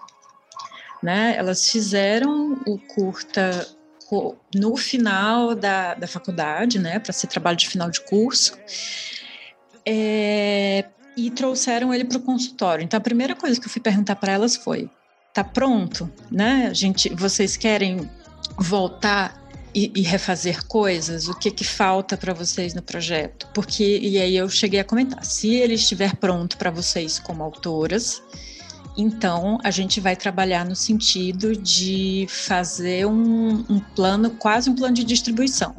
Né? Elas fizeram o curta no final da, da faculdade, né, para ser trabalho de final de curso, é, e trouxeram ele para o consultório. Então, a primeira coisa que eu fui perguntar para elas foi: tá pronto, né? Gente, vocês querem voltar e, e, refazer coisas? O que que falta para vocês no projeto? Porque e aí eu cheguei a comentar, se ele estiver pronto para vocês como autoras, então a gente vai trabalhar no sentido de fazer um, um plano, quase um plano de distribuição,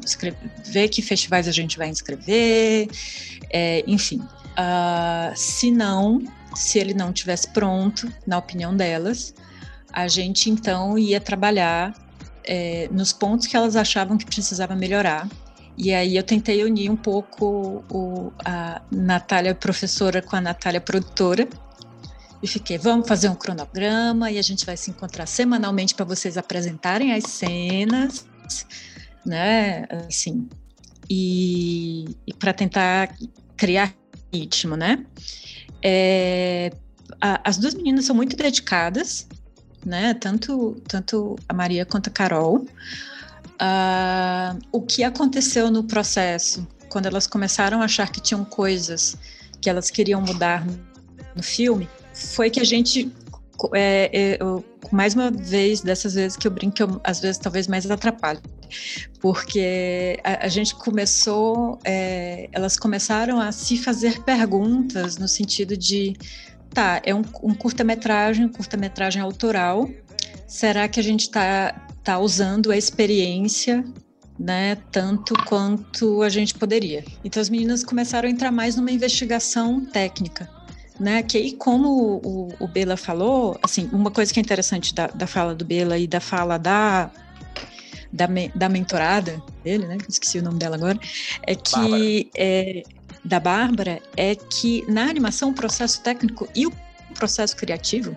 ver que festivais a gente vai inscrever, é, enfim. Uh, se não, se ele não tivesse pronto, na opinião delas, a gente então ia trabalhar é, nos pontos que elas achavam que precisava melhorar. E aí eu tentei unir um pouco o, a Natália professora com a Natália produtora e fiquei, vamos fazer um cronograma e a gente vai se encontrar semanalmente para vocês apresentarem as cenas, né? Assim, e, e para tentar criar ritmo, né? É, a, as duas meninas são muito dedicadas, né? Tanto, tanto a Maria quanto a Carol. Uh, o que aconteceu no processo, quando elas começaram a achar que tinham coisas que elas queriam mudar no filme, foi que a gente é, é, eu, mais uma vez, dessas vezes que eu brinco, eu, às vezes talvez mais atrapalho, porque a, a gente começou, é, elas começaram a se fazer perguntas no sentido de, tá, é um, um curta-metragem, um curta-metragem autoral, será que a gente está tá usando a experiência né, tanto quanto a gente poderia. Então as meninas começaram a entrar mais numa investigação técnica né? Que aí, como o, o Bela falou, assim, uma coisa que é interessante da, da fala do Bela e da fala da da, me, da mentorada dele, né? Esqueci o nome dela agora, é que é, da Bárbara é que na animação o processo técnico e o processo criativo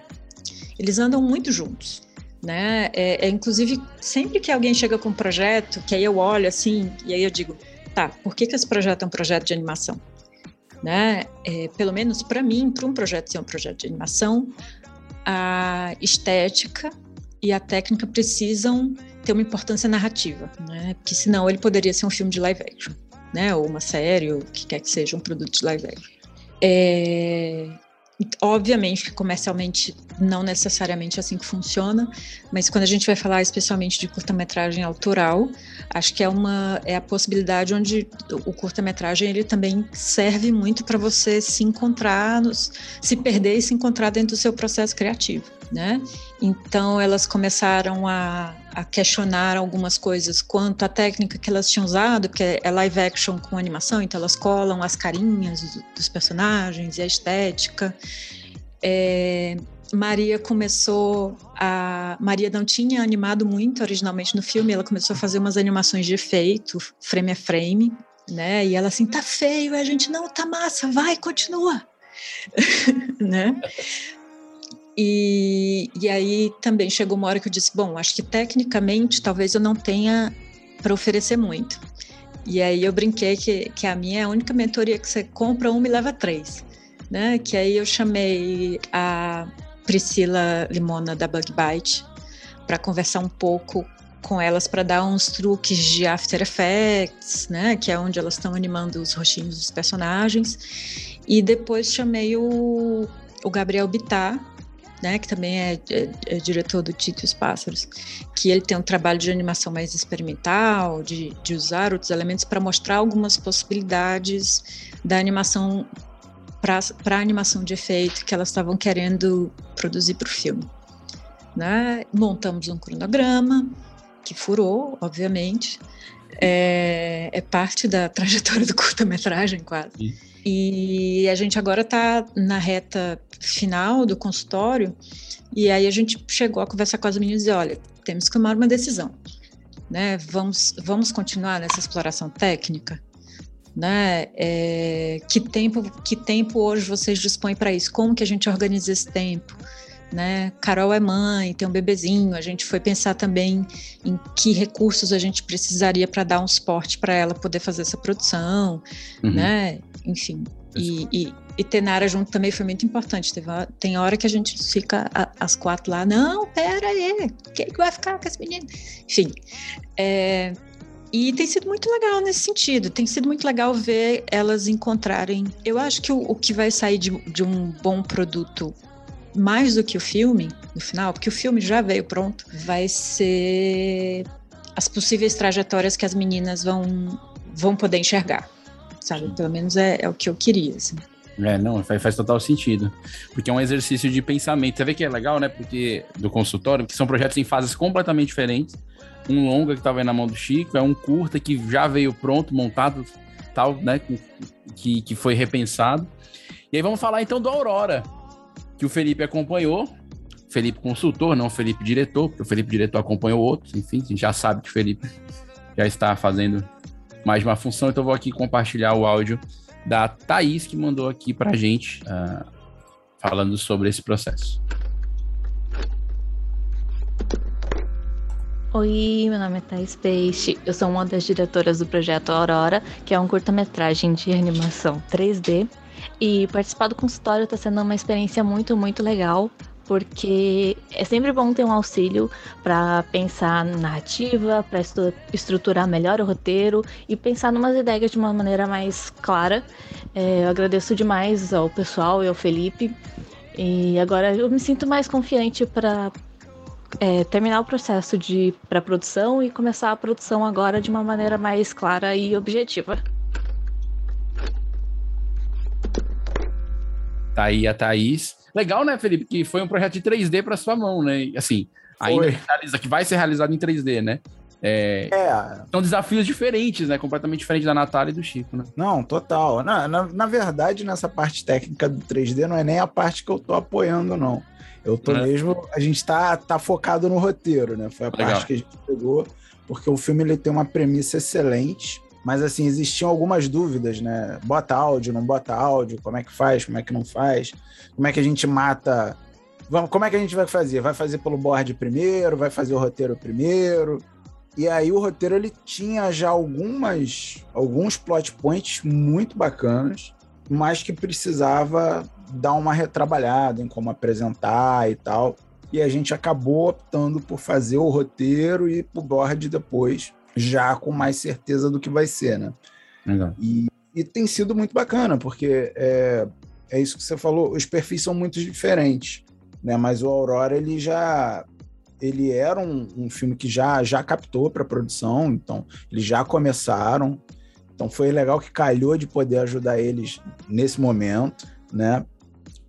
eles andam muito juntos. Né? É, é, inclusive, sempre que alguém chega com um projeto, que aí eu olho assim, e aí eu digo, tá, por que, que esse projeto é um projeto de animação? né? É, pelo menos para mim, para um projeto ser um projeto de animação, a estética e a técnica precisam ter uma importância narrativa, né? Porque senão ele poderia ser um filme de live action, né? Ou uma série, ou o que quer que seja, um produto de live action. É, Obviamente que comercialmente não necessariamente é assim que funciona, mas quando a gente vai falar especialmente de curta-metragem autoral, acho que é uma é a possibilidade onde o curta-metragem ele também serve muito para você se encontrar, se perder e se encontrar dentro do seu processo criativo, né? Então elas começaram a, a questionar algumas coisas quanto à técnica que elas tinham usado, que é live action com animação, então elas colam as carinhas dos personagens e a estética. É, Maria começou a. Maria não tinha animado muito originalmente no filme, ela começou a fazer umas animações de efeito, frame a frame, né? E ela assim, tá feio, e a gente, não, tá massa, vai, continua. né? E, e aí também chegou uma hora que eu disse: bom, acho que tecnicamente talvez eu não tenha para oferecer muito. E aí eu brinquei que, que a minha é a única mentoria que você compra uma e leva três. Né? Que aí eu chamei a Priscila Limona da Bug Bite para conversar um pouco com elas para dar uns truques de After Effects, né, que é onde elas estão animando os rostinhos dos personagens. E depois chamei o, o Gabriel Bittar, né, que também é, é, é, diretor do Tito e os Pássaros, que ele tem um trabalho de animação mais experimental, de, de usar outros elementos para mostrar algumas possibilidades da animação para a animação de efeito que elas estavam querendo produzir para o filme. Né? Montamos um cronograma que furou, obviamente, é, é parte da trajetória do curta-metragem quase. E a gente agora está na reta final do consultório, e aí a gente chegou a conversar com as meninas e dizer, olha, temos que tomar uma decisão, né? Vamos, vamos continuar nessa exploração técnica, né? É, que tempo, que tempo hoje vocês dispõem para isso? Como que a gente organiza esse tempo? Né? Carol é mãe, tem um bebezinho. A gente foi pensar também em que recursos a gente precisaria para dar um suporte para ela poder fazer essa produção, uhum. né? Enfim, e, e, e ter Nara junto também foi muito importante. Teve, tem hora que a gente fica a, as quatro lá, não, pera aí, quem que vai ficar com esse menino? Enfim, é, e tem sido muito legal nesse sentido. Tem sido muito legal ver elas encontrarem. Eu acho que o, o que vai sair de, de, um bom produto, mais do que o filme, no final, porque o filme já veio pronto, vai ser as possíveis trajetórias que as meninas vão, vão poder enxergar sabe? Pelo menos é, é o que eu queria, assim. É, não, faz, faz, total sentido. Porque é um exercício de pensamento. Você vê que é legal, né? Porque do consultório, que são projetos em fases completamente diferentes. Um longa que estava aí na mão do Chico, é um curta que já veio pronto, montado, tal, né? Que, que foi repensado. E aí vamos falar então do Aurora, que o Felipe acompanhou. Felipe consultor, não Felipe diretor, porque o Felipe diretor acompanhou outros, enfim, a gente já sabe que o Felipe já está fazendo mais uma função, então vou aqui compartilhar o áudio da Thaís, que mandou aqui pra gente uh, falando sobre esse processo. Oi, meu nome é Thais Peixe, eu sou uma das diretoras do projeto Aurora, que é um curta-metragem de animação 3D. E participar do consultório está sendo uma experiência muito, muito legal, porque é sempre bom ter um auxílio para pensar na narrativa, para estruturar melhor o roteiro e pensar numas ideias de uma maneira mais clara. É, eu agradeço demais ao pessoal e ao Felipe. E agora eu me sinto mais confiante para é, terminar o processo de pré-produção e começar a produção agora de uma maneira mais clara e objetiva. Tá aí a Thaís. Legal, né, Felipe? Que foi um projeto de 3D para sua mão, né? Assim, ainda que vai ser realizado em 3D, né? É, é, São desafios diferentes, né? Completamente diferente da Natália e do Chico, né? Não, total. Na, na, na, verdade, nessa parte técnica do 3D, não é nem a parte que eu tô apoiando, não. Eu tô é. mesmo. A gente tá, tá focado no roteiro, né? Foi a Legal. parte que a gente pegou, porque o filme ele tem uma premissa excelente. Mas assim, existiam algumas dúvidas, né? Bota áudio, não bota áudio, como é que faz, como é que não faz, como é que a gente mata. Vamos, como é que a gente vai fazer? Vai fazer pelo board primeiro, vai fazer o roteiro primeiro. E aí o roteiro ele tinha já algumas alguns plot points muito bacanas, mas que precisava dar uma retrabalhada em como apresentar e tal. E a gente acabou optando por fazer o roteiro e pro board depois já com mais certeza do que vai ser, né? Legal. E, e tem sido muito bacana, porque é, é isso que você falou, os perfis são muito diferentes, né? Mas o Aurora, ele já ele era um, um filme que já, já captou para produção, então eles já começaram. Então foi legal que calhou de poder ajudar eles nesse momento, né?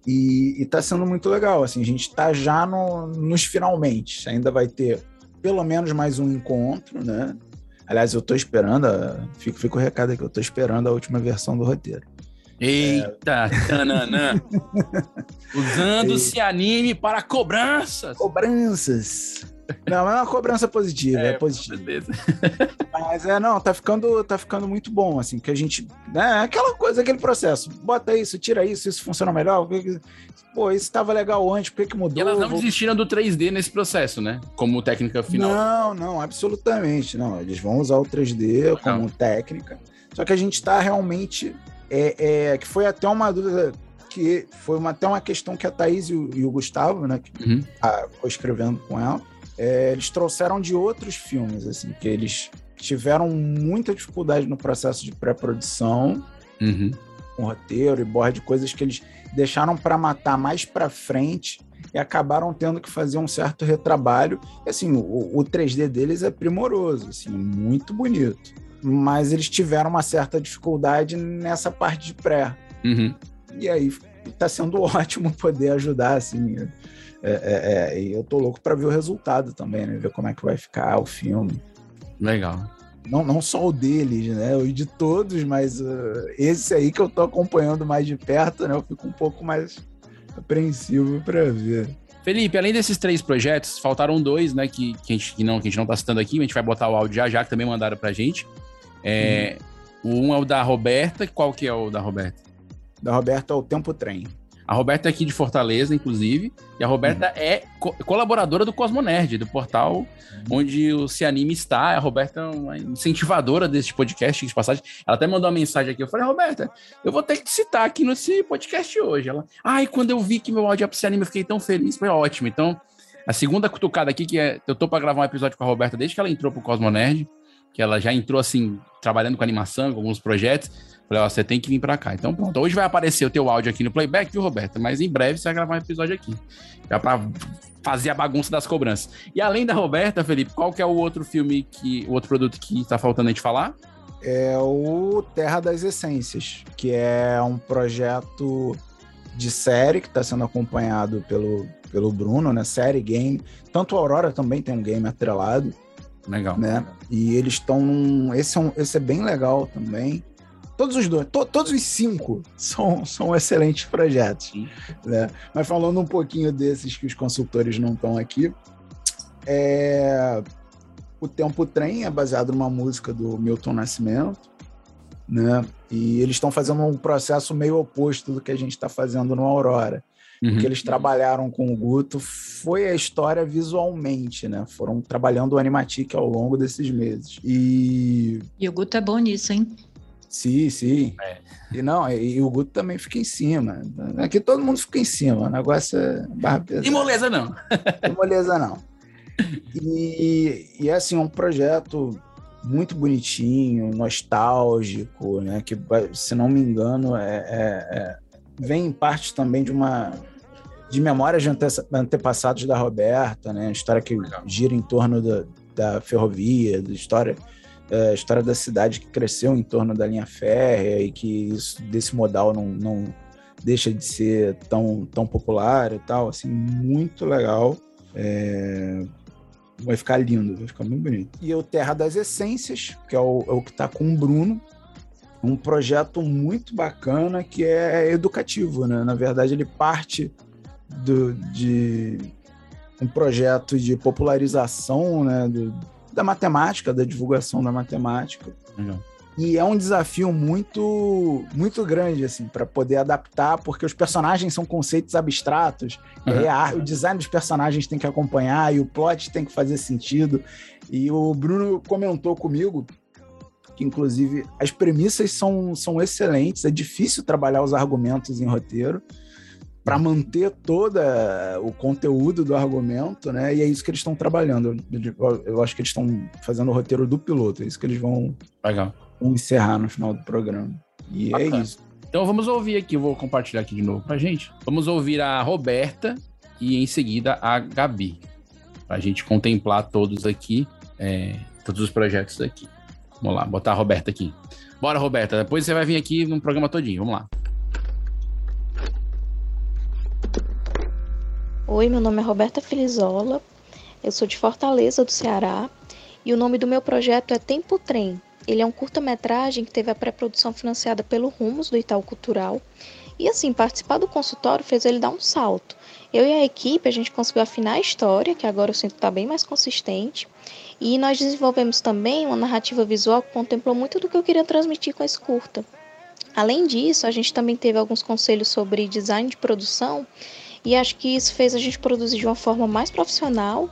E, está sendo muito legal, assim, a gente está já no, nos finalmente, ainda vai ter pelo menos mais um encontro, né? Aliás, eu tô esperando, fica, fica o recado aqui, eu tô esperando a última versão do roteiro. Eita, é... tananã. Usando-se anime para cobranças. Cobranças. Não, é uma cobrança positiva, é, é positiva. Mas é, não, tá ficando, tá ficando muito bom, assim, que a gente, né, aquela coisa, aquele processo, bota isso, tira isso, isso funciona melhor, pô, isso estava legal antes, por que que mudou? E elas não desistiram do 3D nesse processo, né, como técnica final. Não, não, absolutamente, não, eles vão usar o 3D como técnica, só que a gente tá realmente, é, é, que foi até uma dúvida, que foi uma, até uma questão que a Thaís e o, e o Gustavo, né, que uhum. a, ficou escrevendo com ela, é, eles trouxeram de outros filmes, assim, que eles tiveram muita dificuldade no processo de pré-produção, uhum. com roteiro e board, coisas que eles deixaram para matar mais para frente e acabaram tendo que fazer um certo retrabalho. E, assim, o, o 3D deles é primoroso, assim, muito bonito. Mas eles tiveram uma certa dificuldade nessa parte de pré. Uhum. E aí está sendo ótimo poder ajudar, assim. É, é, é, e eu tô louco para ver o resultado também, né? Ver como é que vai ficar o filme. Legal. Não, não só o deles, né? O de todos, mas uh, esse aí que eu tô acompanhando mais de perto, né? Eu fico um pouco mais apreensivo para ver. Felipe, além desses três projetos, faltaram dois, né? Que, que, a, gente, que, não, que a gente não tá citando aqui, a gente vai botar o áudio já já, que também mandaram pra gente. É, hum. Um é o da Roberta. Qual que é o da Roberta? Da Roberta é o Tempo Trem. A Roberta é aqui de Fortaleza, inclusive, e a Roberta uhum. é co colaboradora do Cosmonerd, do portal uhum. onde o Se Anime está. A Roberta é uma incentivadora desse podcast, de passagem. Ela até mandou uma mensagem aqui. Eu falei, Roberta, eu vou ter que te citar aqui nesse podcast hoje. Ela, ai, quando eu vi que meu áudio é pro Se Anime, eu fiquei tão feliz. Foi ótimo. Então, a segunda cutucada aqui, que é, eu tô para gravar um episódio com a Roberta desde que ela entrou pro Cosmonerd, que ela já entrou assim, trabalhando com animação, com alguns projetos. Falei, ó, você tem que vir pra cá. Então, pronto, hoje vai aparecer o teu áudio aqui no playback, viu, Roberta? Mas em breve você vai gravar um episódio aqui. Já pra fazer a bagunça das cobranças. E além da Roberta, Felipe, qual que é o outro filme, que o outro produto que tá faltando a gente falar? É o Terra das Essências, que é um projeto de série que está sendo acompanhado pelo, pelo Bruno, né? Série, game. Tanto a Aurora também tem um game atrelado. Legal. Né? E eles estão. Esse, é um, esse é bem legal também. Todos os dois, to, todos os cinco são, são excelentes projetos. Né? Mas falando um pouquinho desses que os consultores não estão aqui, é... o Tempo Trem é baseado numa música do Milton Nascimento, né? E eles estão fazendo um processo meio oposto do que a gente está fazendo no Aurora. O que eles trabalharam com o Guto foi a história visualmente, né? Foram trabalhando o Animatic ao longo desses meses. E. E o Guto é bom nisso, hein? Sim, sim. É. E não, e, e o Guto também fica em cima. Aqui todo mundo fica em cima. O negócio é barra pesada. E moleza não. Tem moleza não. E, e é assim, um projeto muito bonitinho, nostálgico, né? Que, se não me engano, é, é- é- vem em parte também de uma de memórias de ante- antepassados da Roberta, né? História que gira em torno da, da ferrovia, da história é, história da cidade que cresceu em torno da linha férrea e que isso desse modal não, não deixa de ser tão, tão popular e tal, assim, muito legal. É, vai ficar lindo, vai ficar muito bonito. E o Terra das Essências, que é o, é o que está com o Bruno, um projeto muito bacana que é educativo, né? Na verdade, ele parte do, de um projeto de popularização né? do- da matemática, da divulgação da matemática. Legal. E é um desafio muito muito grande assim para poder adaptar, porque os personagens são conceitos abstratos. E aí a- o design dos personagens tem que acompanhar e o plot tem que fazer sentido. E o Bruno comentou comigo que inclusive as premissas são, são excelentes, é difícil trabalhar os argumentos em roteiro para manter todo o conteúdo do argumento, né? E é isso que eles estão trabalhando. Eu, eu acho que eles estão fazendo o roteiro do piloto, é isso que eles vão, Legal. vão encerrar no final do programa. E Bacana. é isso. Então vamos ouvir aqui, eu vou compartilhar aqui de novo pra gente. Vamos ouvir a Roberta e em seguida a Gabi. Pra gente contemplar todos aqui, é, todos os projetos aqui. Vamos lá, botar a Roberta aqui. Bora, Roberta. Depois você vai vir aqui no programa todinho. Vamos lá. Oi, meu nome é Roberta Filizola, eu sou de Fortaleza, do Ceará, e o nome do meu projeto é Tempo Trem. Ele é um curta-metragem que teve a pré-produção financiada pelo Rumos do Itaú Cultural. E assim, participar do consultório fez ele dar um salto. Eu e a equipe, a gente conseguiu afinar a história, que agora eu sinto está bem mais consistente. E nós desenvolvemos também uma narrativa visual que contemplou muito do que eu queria transmitir com esse curta. Além disso, a gente também teve alguns conselhos sobre design de produção e acho que isso fez a gente produzir de uma forma mais profissional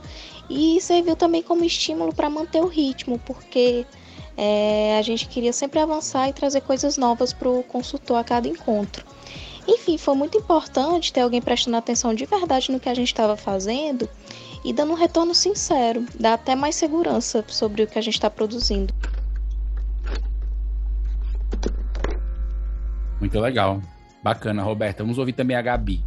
e serviu também como estímulo para manter o ritmo, porque é, a gente queria sempre avançar e trazer coisas novas para o consultor a cada encontro. Enfim, foi muito importante ter alguém prestando atenção de verdade no que a gente estava fazendo e dando um retorno sincero, dá até mais segurança sobre o que a gente está produzindo. Muito legal. Bacana, Roberta. Vamos ouvir também a Gabi.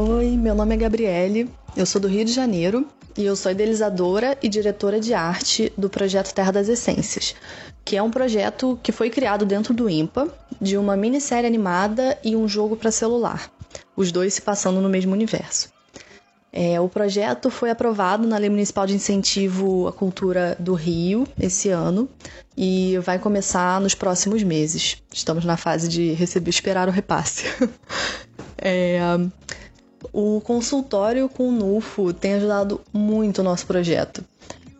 Oi, meu nome é Gabriele, eu sou do Rio de Janeiro e eu sou idealizadora e diretora de arte do projeto Terra das Essências, que é um projeto que foi criado dentro do IMPA, de uma minissérie animada e um jogo para celular, os dois se passando no mesmo universo. É, o projeto foi aprovado na Lei Municipal de Incentivo à Cultura do Rio esse ano e vai começar nos próximos meses. Estamos na fase de receber, esperar o repasse. É, o consultório com o NUFO tem ajudado muito o nosso projeto.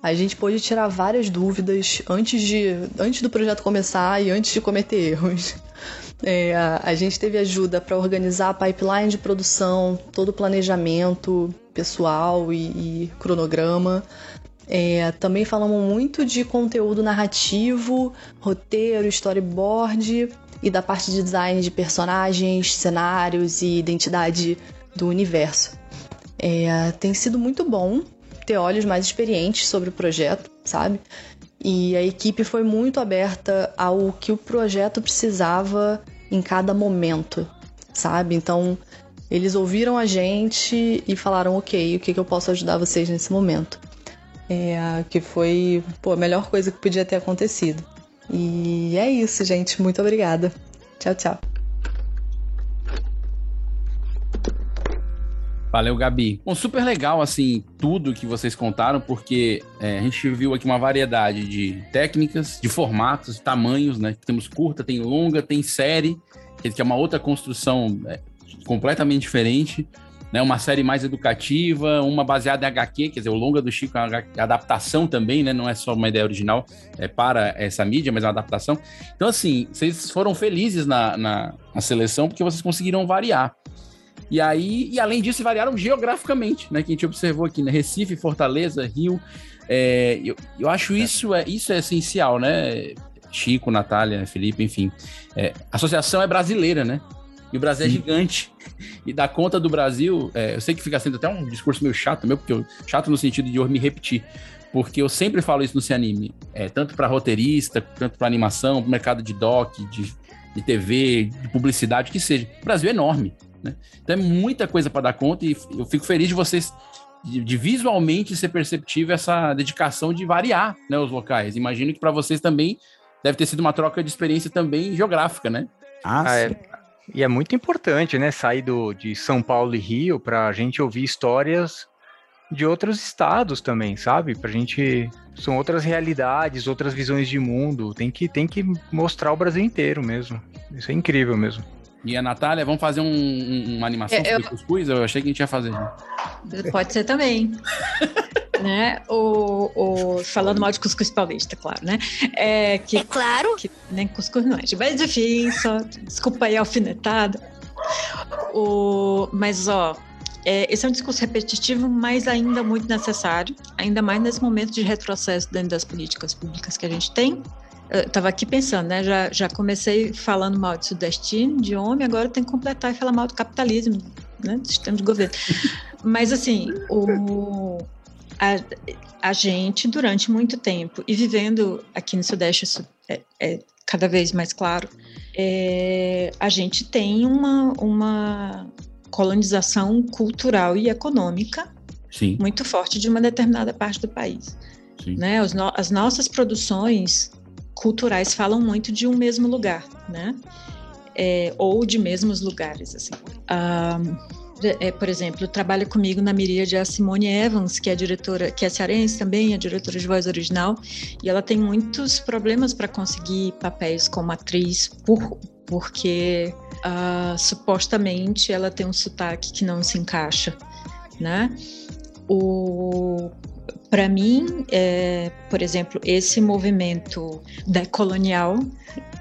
A gente pôde tirar várias dúvidas antes, de, antes do projeto começar e antes de cometer erros. É, a, gente teve ajuda para organizar a pipeline de produção, todo o planejamento pessoal e, e cronograma. É, também falamos muito de conteúdo narrativo, roteiro, storyboard e da parte de design de personagens, cenários e identidade do universo. É, tem sido muito bom ter olhos mais experientes sobre o projeto, sabe? E a equipe foi muito aberta ao que o projeto precisava em cada momento, sabe? Então, eles ouviram a gente e falaram: ok, o que, que eu posso ajudar vocês nesse momento? É, que foi pô, a melhor coisa que podia ter acontecido. E é isso, gente. Muito obrigada. Tchau, tchau. Valeu, Gabi. Bom, super legal, assim, tudo que vocês contaram, porque é, a gente viu aqui uma variedade de técnicas, de formatos, tamanhos, né? Temos curta, tem longa, tem série, que é uma outra construção é, completamente diferente. né, uma série mais educativa, uma baseada em HQ, quer dizer, o longa do Chico é uma adaptação também, né? Não é só uma ideia original é, para essa mídia, mas é uma adaptação. Então, assim, vocês foram felizes na, na, na seleção porque vocês conseguiram variar. E aí, e além disso, variaram geograficamente, né? Que a gente observou aqui, né? Recife, Fortaleza, Rio. É, eu, eu acho isso é, isso é essencial, né? Chico, Natália, Felipe, enfim. É, a associação é brasileira, né? E o Brasil é Sim. é gigante. E dar conta do Brasil, é, eu sei que fica sendo até um discurso meio chato, meu, porque eu, chato no sentido de eu me repetir. Porque eu sempre falo isso no Se Anime. É, tanto para roteirista, tanto para animação, para mercado de doc, de, de TV, de publicidade, que seja. O Brasil é enorme. Né? Então é muita coisa para dar conta e eu fico feliz de vocês de, de, visualmente ser perceptível essa dedicação de variar né, os locais. Imagino que para vocês também deve ter sido uma troca de experiência também geográfica, né? Ah, ah é, e é muito importante, né, sair do, de São Paulo e Rio para a gente ouvir histórias de outros estados também, sabe? Para a gente são outras realidades, outras visões de mundo. Tem que tem que mostrar o Brasil inteiro mesmo. Isso é incrível mesmo. E a Natália, vamos fazer um, um, uma animação é, sobre cuscuz? Eu achei que a gente ia fazer. Pode ser também. né? O, o, falando mal de cuscuz paulista, claro, né? É, que, é claro. Que nem cuscuz não é. Mas enfim, só, desculpa aí a alfinetada. O, mas, ó, é, esse é um discurso repetitivo, mas ainda muito necessário, ainda mais nesse momento de retrocesso dentro das políticas públicas que a gente tem estava aqui pensando, né? Já, já comecei falando mal de sudestino, de homem, agora tem que completar e falar mal do capitalismo, né? Do sistema de governo. Mas, assim, o, a, a gente, durante muito tempo, e vivendo aqui no Sudeste, isso é, é cada vez mais claro, é, a gente tem uma, uma colonização cultural e econômica Sim. muito forte de uma determinada parte do país. Né? No, as nossas produções culturais falam muito de um mesmo lugar, né? É, ou de mesmos lugares, assim. é, por exemplo, trabalha comigo na Miríade a Simone Evans, que é diretora, que é cearense também, é diretora de voz original, e ela tem muitos problemas para conseguir papéis como atriz, por, porque uh, supostamente ela tem um sotaque que não se encaixa, né? O para mim, é, por exemplo, esse movimento decolonial,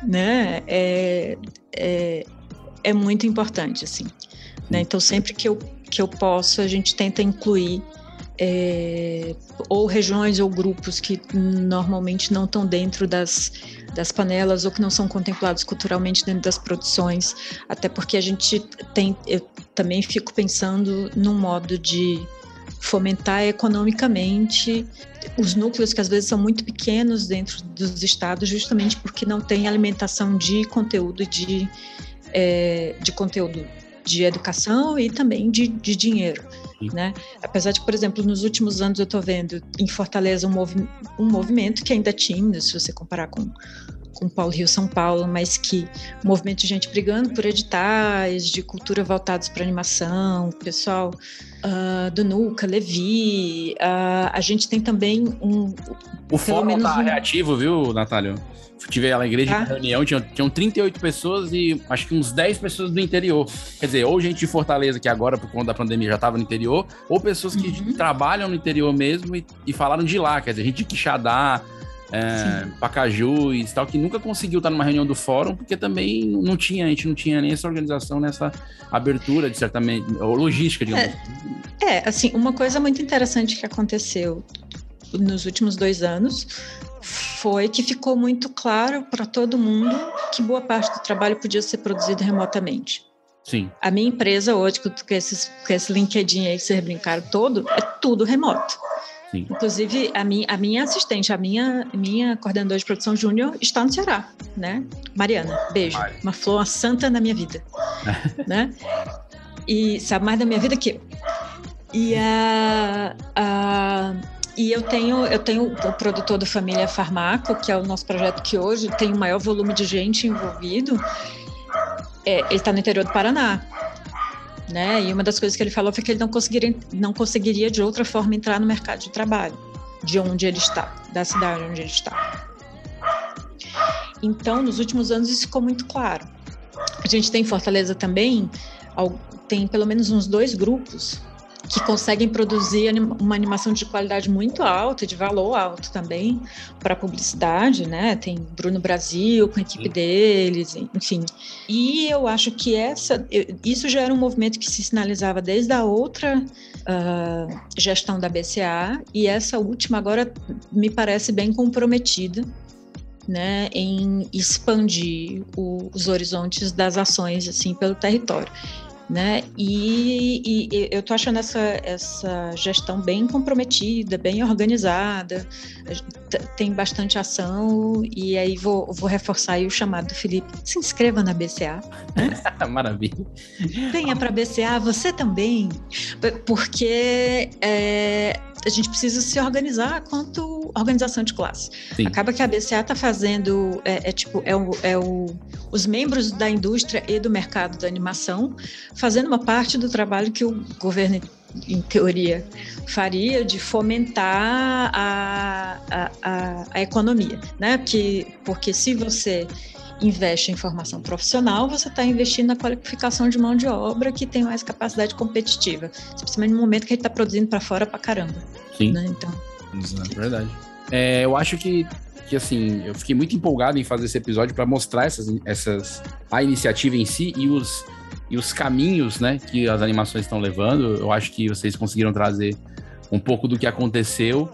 né, é, é, é muito importante, assim. Né? Então, sempre que eu, que eu posso, a gente tenta incluir é, ou regiões ou grupos que normalmente não estão dentro das, das panelas ou que não são contemplados culturalmente dentro das produções, até porque a gente tem, eu também fico pensando num modo de fomentar economicamente os núcleos que às vezes são muito pequenos dentro dos estados, justamente porque não tem alimentação de conteúdo de, é, de conteúdo de educação e também de, de dinheiro. Né? Apesar de, por exemplo, nos últimos anos eu estou vendo em Fortaleza um, movi um movimento que ainda é tímido, se você comparar com com Paulo Rio São Paulo, mas que movimento de gente brigando por editais de cultura voltados para animação, pessoal uh, do Nuca, Levi, uh, a gente tem também um. O fórum tá um... reativo, viu, Natália? Tive lá na igreja tá. reunião, tinham, tinham 38 pessoas e acho que uns 10 pessoas do interior. Quer dizer, ou gente de Fortaleza, que agora, por conta da pandemia, já estava no interior, ou pessoas que uhum. trabalham no interior mesmo e, e, falaram de lá. Quer dizer, gente de Quixadá, é, Pacajus e tal, que nunca conseguiu estar numa reunião do fórum, porque também não tinha, a gente não tinha nem essa organização nessa abertura de certamente, ou logística, digamos. É, é, assim, uma coisa muito interessante que aconteceu nos últimos dois anos foi que ficou muito claro para todo mundo que boa parte do trabalho podia ser produzido remotamente. Sim. A minha empresa hoje, com, esses, com esse LinkedIn aí que vocês brincaram todo, é tudo remoto. Sim. Inclusive, a minha, a minha assistente, a minha, minha coordenadora de produção júnior está no Ceará, né? Mariana, beijo. Mari. Uma flor, uma santa na minha vida, né? E sabe mais da minha vida que eu. E, a, a, e eu tenho, eu tenho o produtor da Família Farmaco, que é o nosso projeto que hoje tem o maior volume de gente envolvido. É, ele está no interior do Paraná né? E uma das coisas que ele falou foi que ele não conseguiria, não conseguiria de outra forma entrar no mercado de trabalho, de onde ele está, da cidade onde ele está. Então, nos últimos anos isso ficou muito claro. A gente tem em Fortaleza também tem pelo menos uns dois grupos que conseguem produzir uma animação de qualidade muito alta, de valor alto também para publicidade, né? Tem Bruno Brasil com a equipe deles, enfim. E eu acho que essa, isso já era um movimento que se sinalizava desde a outra uh, gestão da BCA e essa última agora me parece bem comprometida né, em expandir o, os horizontes das ações assim pelo território. Né? E, e, eu tô achando essa, essa gestão bem comprometida, bem organizada, tem bastante ação, e aí vou, vou reforçar o chamado do Felipe. Se inscreva na BCA. Né? Maravilha. Venha para a BCA, você também, porque é, a gente precisa se organizar quanto organização de classe. Sim. Acaba que a BCA está fazendo, é, é, tipo, é, o, é o, os membros da indústria e do mercado da animação fazendo uma parte do trabalho que o governo em teoria, faria de fomentar a, a, a, a economia, né? Porque, porque se você investe em formação profissional, você está investindo na qualificação de mão de obra que tem mais capacidade competitiva, especialmente no momento que a gente está produzindo para fora para caramba. Sim. Né? Então. É verdade. É, eu acho que, que, assim, eu fiquei muito empolgado em fazer esse episódio para mostrar essas, essas, a iniciativa em si e os, e os caminhos né, que as animações estão levando. Eu acho que vocês conseguiram trazer um pouco do que aconteceu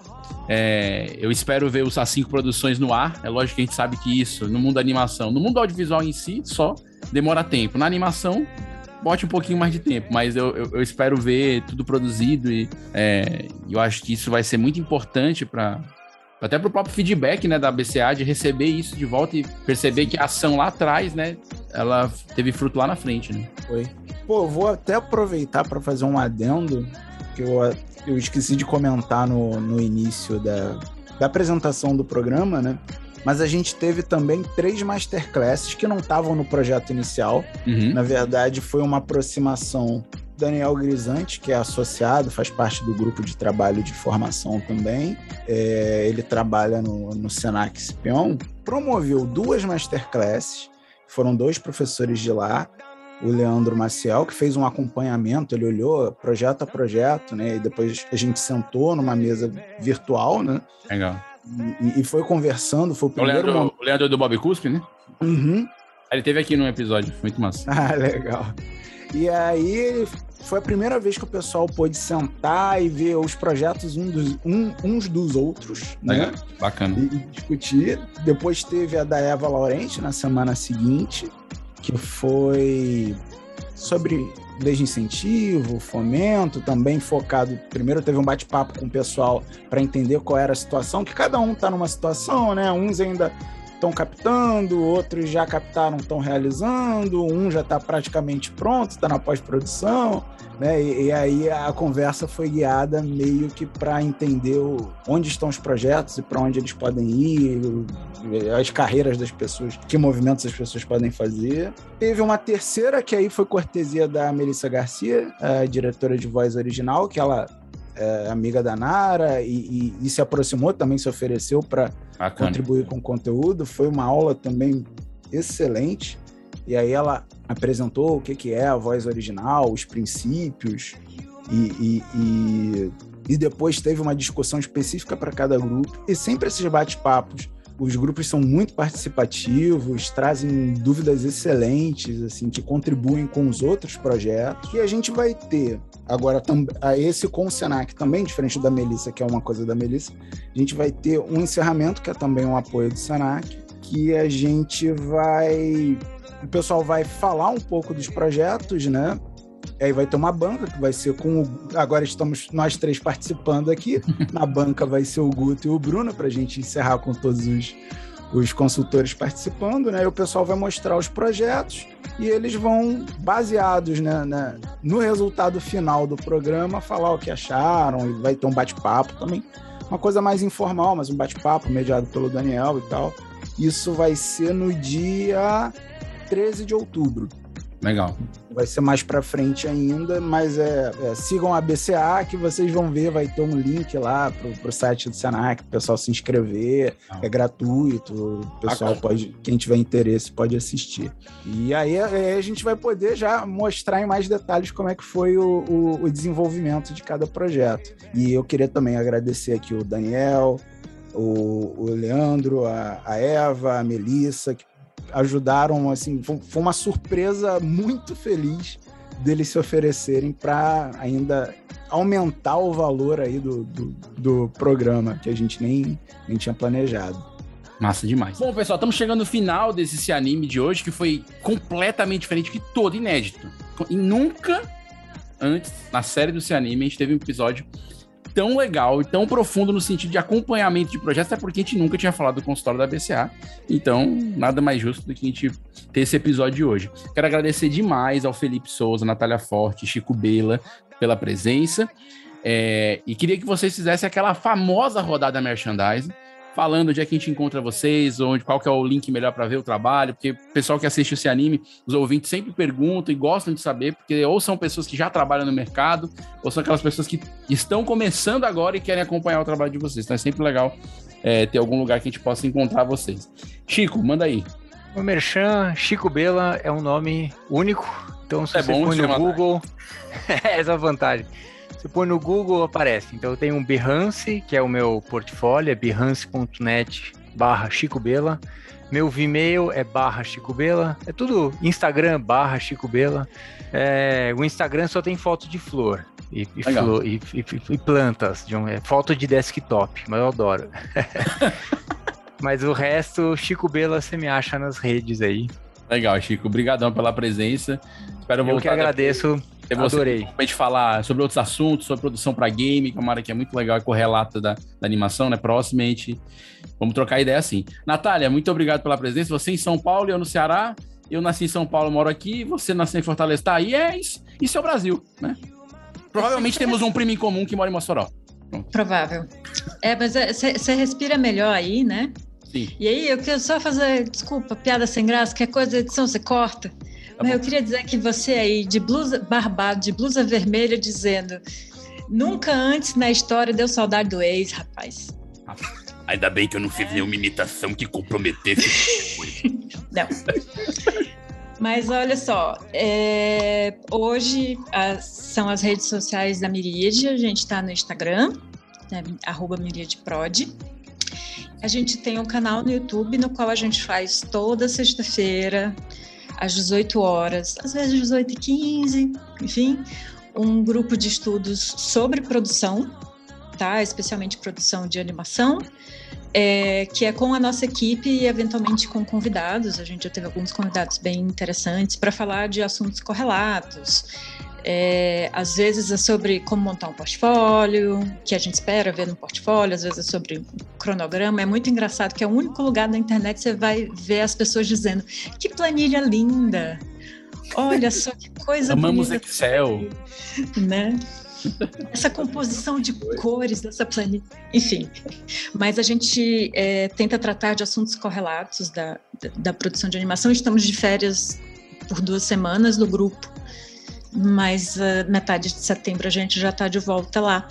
é, eu espero ver os A5 Produções no ar. É lógico que a gente sabe que isso, no mundo da animação, no mundo audiovisual em si, só demora tempo. Na animação, bote um pouquinho mais de tempo, mas eu, eu, eu espero ver tudo produzido e é, eu acho que isso vai ser muito importante para até para o próprio feedback né, da BCA de receber isso de volta e perceber que a ação lá atrás, né, ela teve fruto lá na frente, né? Foi. Pô, vou até aproveitar para fazer um adendo que eu eu esqueci de comentar no, no início da, da apresentação do programa, né? Mas a gente teve também três masterclasses que não estavam no projeto inicial. Uhum. Na verdade, foi uma aproximação Daniel Grisante, que é associado, faz parte do grupo de trabalho de formação também. É, ele trabalha no, no Senac Spion. Promoveu duas masterclasses, foram dois professores de lá, o Leandro Maciel, que fez um acompanhamento, ele olhou projeto a projeto, né? E depois a gente sentou numa mesa virtual, né? Legal. E, e foi conversando, foi o primeiro... O Leandro, momento... o Leandro do Bob Cuspe, né? Uhum. Ele teve aqui no episódio, muito massa. Ah, legal. E aí foi a primeira vez que o pessoal pôde sentar e ver os projetos um dos, um, uns dos outros, né? Bacana. E, e discutir. Depois teve a da Eva Laurente na semana seguinte que foi sobre leis de incentivo, fomento, também focado. Primeiro teve um bate-papo com o pessoal para entender qual era a situação, que cada um está numa situação, né? Uns ainda estão captando, outros já captaram, estão realizando, um já está praticamente pronto, está na pós-produção, né? E, e, aí a conversa foi guiada meio que para entender o, onde estão os projetos e para onde eles podem ir, as carreiras das pessoas, que movimentos as pessoas podem fazer. Teve uma terceira que aí foi cortesia da Melissa Garcia, a diretora de voz original, que ela é, amiga da Nara e, e, e, se aproximou também, se ofereceu para contribuir com o conteúdo. Foi uma aula também excelente. E aí ela apresentou o que, que é a voz original, os princípios, e, e, e depois teve uma discussão específica para cada grupo. E sempre esses bate-papos os grupos são muito participativos, trazem dúvidas excelentes, assim, que contribuem com os outros projetos. E a gente vai ter agora a esse com o Senac também, diferente da Melissa, que é uma coisa da Melissa, a gente vai ter um encerramento, que é também um apoio do Senac, que a gente vai. O pessoal vai falar um pouco dos projetos, né? Aí vai ter uma banca que vai ser com. O... Agora estamos nós três participando aqui. Na banca vai ser o Guto e o Bruno, para a gente encerrar com todos os, os consultores participando, né? E o pessoal vai mostrar os projetos e eles vão, baseados né, né, no resultado final do programa, falar o que acharam e vai ter um bate-papo também. Uma coisa mais informal, mas um bate-papo mediado pelo Daniel e tal. Isso vai ser no dia 13 de outubro. Legal. Vai ser mais para frente ainda, mas é, é, sigam a BCA que vocês vão ver, vai ter um link lá pro, pro site do Senac, o pessoal se inscrever, é gratuito, o pessoal pode, quem tiver interesse pode assistir. E aí, aí, a gente vai poder já mostrar em mais detalhes como é que foi o, o, o desenvolvimento de cada projeto. E eu queria também agradecer aqui o Daniel, o, o Leandro, a, a Eva, a Melissa, que ajudaram, assim, foi uma surpresa muito feliz deles se oferecerem para ainda aumentar o valor aí do, do, do, programa, que a gente nem, nem tinha planejado. Massa demais. Bom, pessoal, estamos chegando no final desse anime de hoje, que foi completamente diferente, que todo inédito. E nunca antes, na série do Anime, a gente teve um episódio tão legal e tão profundo no sentido de acompanhamento de projetos, até porque a gente nunca tinha falado do consultório da BCA. Então, nada mais justo do que a gente ter esse episódio de hoje. Quero agradecer demais ao Felipe Souza, Natália Forte, Chico Bela pela presença. É, e queria que vocês fizessem aquela famosa rodada merchandising falando onde é que a gente encontra vocês, onde, qual que é o link melhor para ver o trabalho, porque o pessoal que assiste esse anime, os ouvintes sempre perguntam e gostam de saber, porque ou são pessoas que já trabalham no mercado, ou são aquelas pessoas que estão começando agora e querem acompanhar o trabalho de vocês. Então é sempre legal é, ter algum lugar que a gente possa encontrar vocês. Chico, manda aí. O Merchan Chico Bela é um nome único, então se é você bom, põe no Google, essa é a vantagem. Você põe no Google, aparece. Então eu tenho um Behance, que é o meu portfólio, é behance.net barra Chico Bela. Meu Vimeo é barra Chico Bela. É tudo Instagram barra Chico Bela. É, o Instagram só tem foto de flor. E, e, flor, e, e plantas, de um, é, foto de desktop, mas eu adoro. mas o resto, Chico Bela, você me acha nas redes aí. Legal, Chico. Obrigadão pela presença. Espero voltar. Eu que agradeço. Depois você Adorei. gente falar sobre outros assuntos, sobre produção para game, que é uma área que é muito legal e correlata da, da animação, né? Proximamente. Vamos trocar ideia assim. Natália, muito obrigado pela presença. Você em São Paulo e eu no Ceará. Eu nasci em São Paulo, moro aqui. Você nasceu em Fortaleza, tá aí. É isso. Isso é o Brasil, né? Provavelmente temos um primo em comum que mora em Mossoró. Pronto. Provável. É, mas você é, respira melhor aí, né? Sim. E aí, eu quero só fazer, desculpa, piada sem graça, que é coisa da edição você corta. Tá eu queria dizer que você aí, de blusa barbado, de blusa vermelha, dizendo: nunca antes na história deu saudade do ex, rapaz. Ainda bem que eu não fiz nenhuma imitação que comprometesse. não. Mas olha só, é, hoje as, são as redes sociais da Miríade, a gente está no Instagram, né, arroba MiríadeProd. A gente tem um canal no YouTube no qual a gente faz toda sexta-feira às 18 horas, às vezes 18 e 15, enfim, um grupo de estudos sobre produção, tá? Especialmente produção de animação, é, que é com a nossa equipe e eventualmente com convidados. A gente já teve alguns convidados bem interessantes para falar de assuntos correlatos, é, às vezes é sobre como montar um portfólio, que a gente espera ver no portfólio, às vezes é sobre cronograma. É muito engraçado que é o único lugar na internet que você vai ver as pessoas dizendo: que planilha linda! Olha só que coisa Amamos bonita. Excel. Né? Essa composição de cores dessa planilha. Enfim, mas a gente é, tenta tratar de assuntos correlatos da, da, da produção de animação. Estamos de férias por duas semanas no grupo mas uh, metade de setembro a gente já está de volta lá.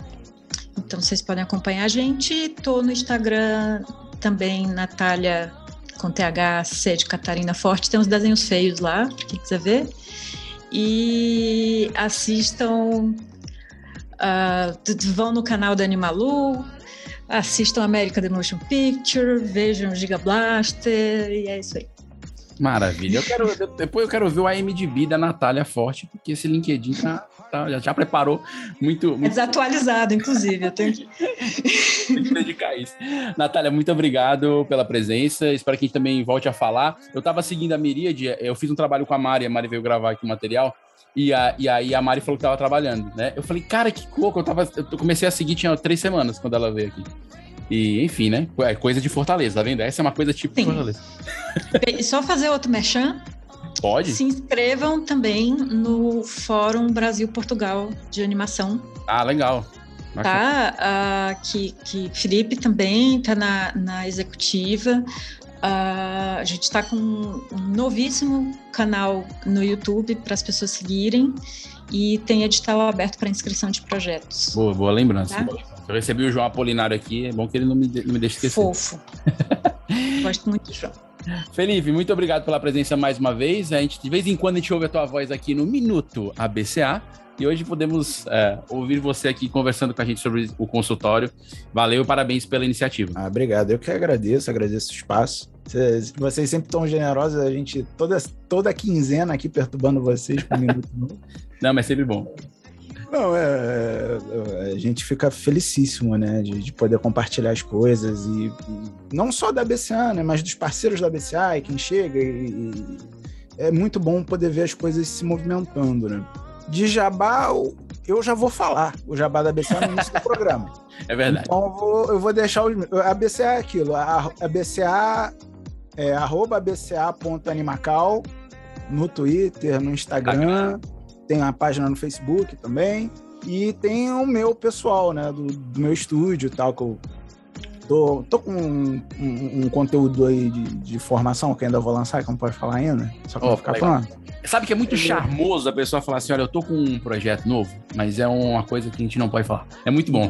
Então vocês podem acompanhar a gente. Estou no Instagram também, Natália com THC de Catarina Forte. Tem uns desenhos feios lá, para quem quiser ver. E assistam. Uh, vão no canal da Animalu, assistam América The Motion Picture, vejam Giga Blaster e é isso aí. Maravilha. Eu quero, depois eu quero ver o IMDb da Natália Forte, porque esse LinkedIn tá, tá, já, já preparou muito, muito. É desatualizado, inclusive. Eu tenho que... Tem que dedicar isso. Natália, muito obrigado pela presença. Espero que a gente também volte a falar. Eu estava seguindo a Miríade, eu fiz um trabalho com a Mari, a Mari veio gravar aqui o material. E, a, e aí a Mari falou que estava trabalhando, né? Eu falei, cara, que louco. Eu, tava, eu comecei a seguir, tinha três semanas quando ela veio aqui. E, enfim, né? É coisa de Fortaleza, tá vendo? Essa é uma coisa tipo Sim. Fortaleza. Só fazer outro merchan? Pode. Se inscrevam também no Fórum Brasil-Portugal de Animação. Ah, legal. Tá? Uh, que, que Felipe também está na, na executiva. Uh, a gente está com um novíssimo canal no YouTube para as pessoas seguirem e tem edital aberto para inscrição de projetos. Boa, boa lembrança. Tá? Eu recebi o João Apolinário aqui, é bom que ele não me, não me deixe esquecer. Fofo. Gosto muito do João. Felipe, muito obrigado pela presença mais uma vez. A gente, de vez em quando a gente ouve a tua voz aqui no Minuto ABCA. E hoje podemos é, ouvir você aqui conversando com a gente sobre o consultório. Valeu, parabéns pela iniciativa. Ah, obrigado, eu que agradeço, agradeço o espaço. Vocês, vocês sempre tão generosos, a gente toda, toda quinzena aqui perturbando vocês com um minuto novo. Não, mas sempre bom. Não, é, é, a gente fica felicíssimo, né, de, de, poder compartilhar as coisas e, e, não só da BCA, né, mas dos parceiros da BCA e quem chega e, e, é muito bom poder ver as coisas se movimentando, né. De Jabá, eu já vou falar o Jabá da BCA no início do programa. É verdade. Então eu vou, eu vou deixar os, a BCA é aquilo, a, a BCA é arroba bca.animacal no Twitter, no Instagram tem uma página no Facebook também. E tem o meu pessoal, né? Do, do meu estúdio e tal, que eu tô, tô com um, um, um conteúdo aí de, de, formação que ainda vou lançar, que não pode falar ainda. Só que oh, ficar pronto. Sabe que é muito charmoso a pessoa falar assim: olha, eu tô com um projeto novo, mas é uma coisa que a gente não pode falar. É muito bom.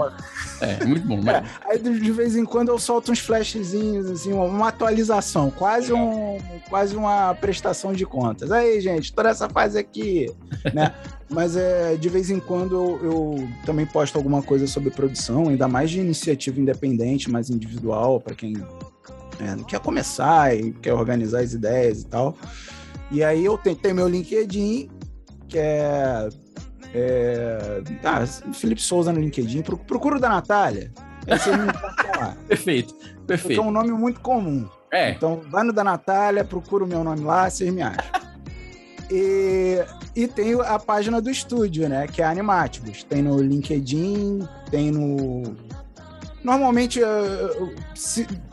É, é muito bom. Mas... É, aí de vez em quando eu solto uns flashzinhos, assim, uma atualização, quase, um, quase uma prestação de contas. Aí, gente, toda essa fase aqui, né? Mas é, de vez em quando eu, eu, também posto alguma coisa sobre produção, ainda mais de iniciativa independente, mais individual, para quem é, quer começar e quer organizar as ideias e tal. E aí eu tenho, tenho meu LinkedIn, que é, é ah, Felipe Souza no LinkedIn. Procura o da Natália. Esse aí perfeito, perfeito. é um nome muito comum. É. Então, vai no da Natália, procura o meu nome lá, vocês me acham. E, e tem a página do estúdio, né? Que é Animatibus. Tem no LinkedIn, tem no. Normalmente, eu, eu,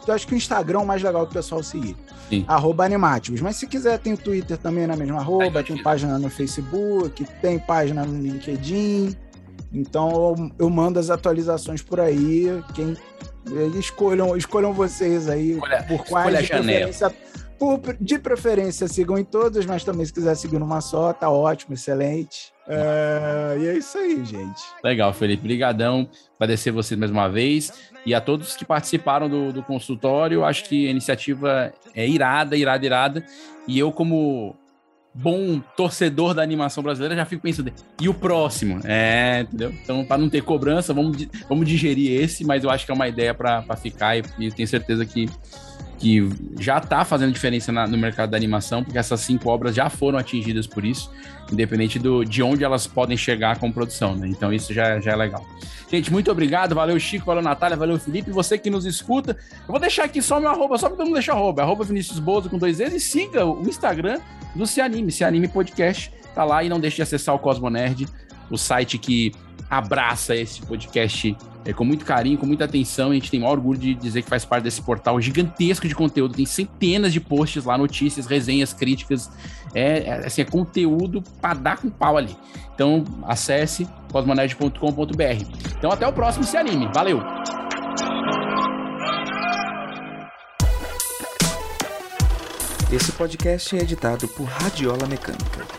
eu acho que o Instagram é o mais legal do pessoal seguir. Sim. Arroba Animaticos. Mas se quiser, tem o Twitter também na mesma arroba, tem página no Facebook, tem página no LinkedIn. Então eu, eu mando as atualizações por aí. Quem escolham, escolham vocês aí escolha, por quais de preferência, por, de preferência sigam em todas, mas também se quiser seguir numa só, tá ótimo, excelente. É, e é isso aí, gente. Legal, Felipe. Obrigadão. Agradecer você mais uma vez. E a todos que participaram do, do consultório, acho que a iniciativa é irada, irada, irada. E eu, como bom torcedor da animação brasileira, já fico pensando, e o próximo? É, entendeu? Então, para não ter cobrança, vamos, vamos digerir esse, mas eu acho que é uma ideia para ficar e, e tenho certeza que que já está fazendo diferença na, no mercado da animação, porque essas cinco obras já foram atingidas por isso, independente do, de onde elas podem chegar com produção, né? Então isso já, já é legal. Gente, muito obrigado, valeu Chico, valeu Natália, valeu Felipe, você que nos escuta. Eu vou deixar aqui só meu arroba, só para todo mundo deixar arroba, arroba Vinícius Bozo com dois E's e siga o Instagram do Se Anime, Se Anime Podcast, tá lá e não deixe de acessar o Cosmo Nerd, o site que abraça esse podcast é, com muito carinho, com muita atenção. A gente tem maior orgulho de dizer que faz parte desse portal gigantesco de conteúdo. Tem centenas de posts lá, notícias, resenhas, críticas. É, é assim, é conteúdo para dar com pau ali. Então, acesse cosmonerd.com.br. Então, até o próximo Se Anime. Valeu! Esse podcast é editado por Radiola Mecânica.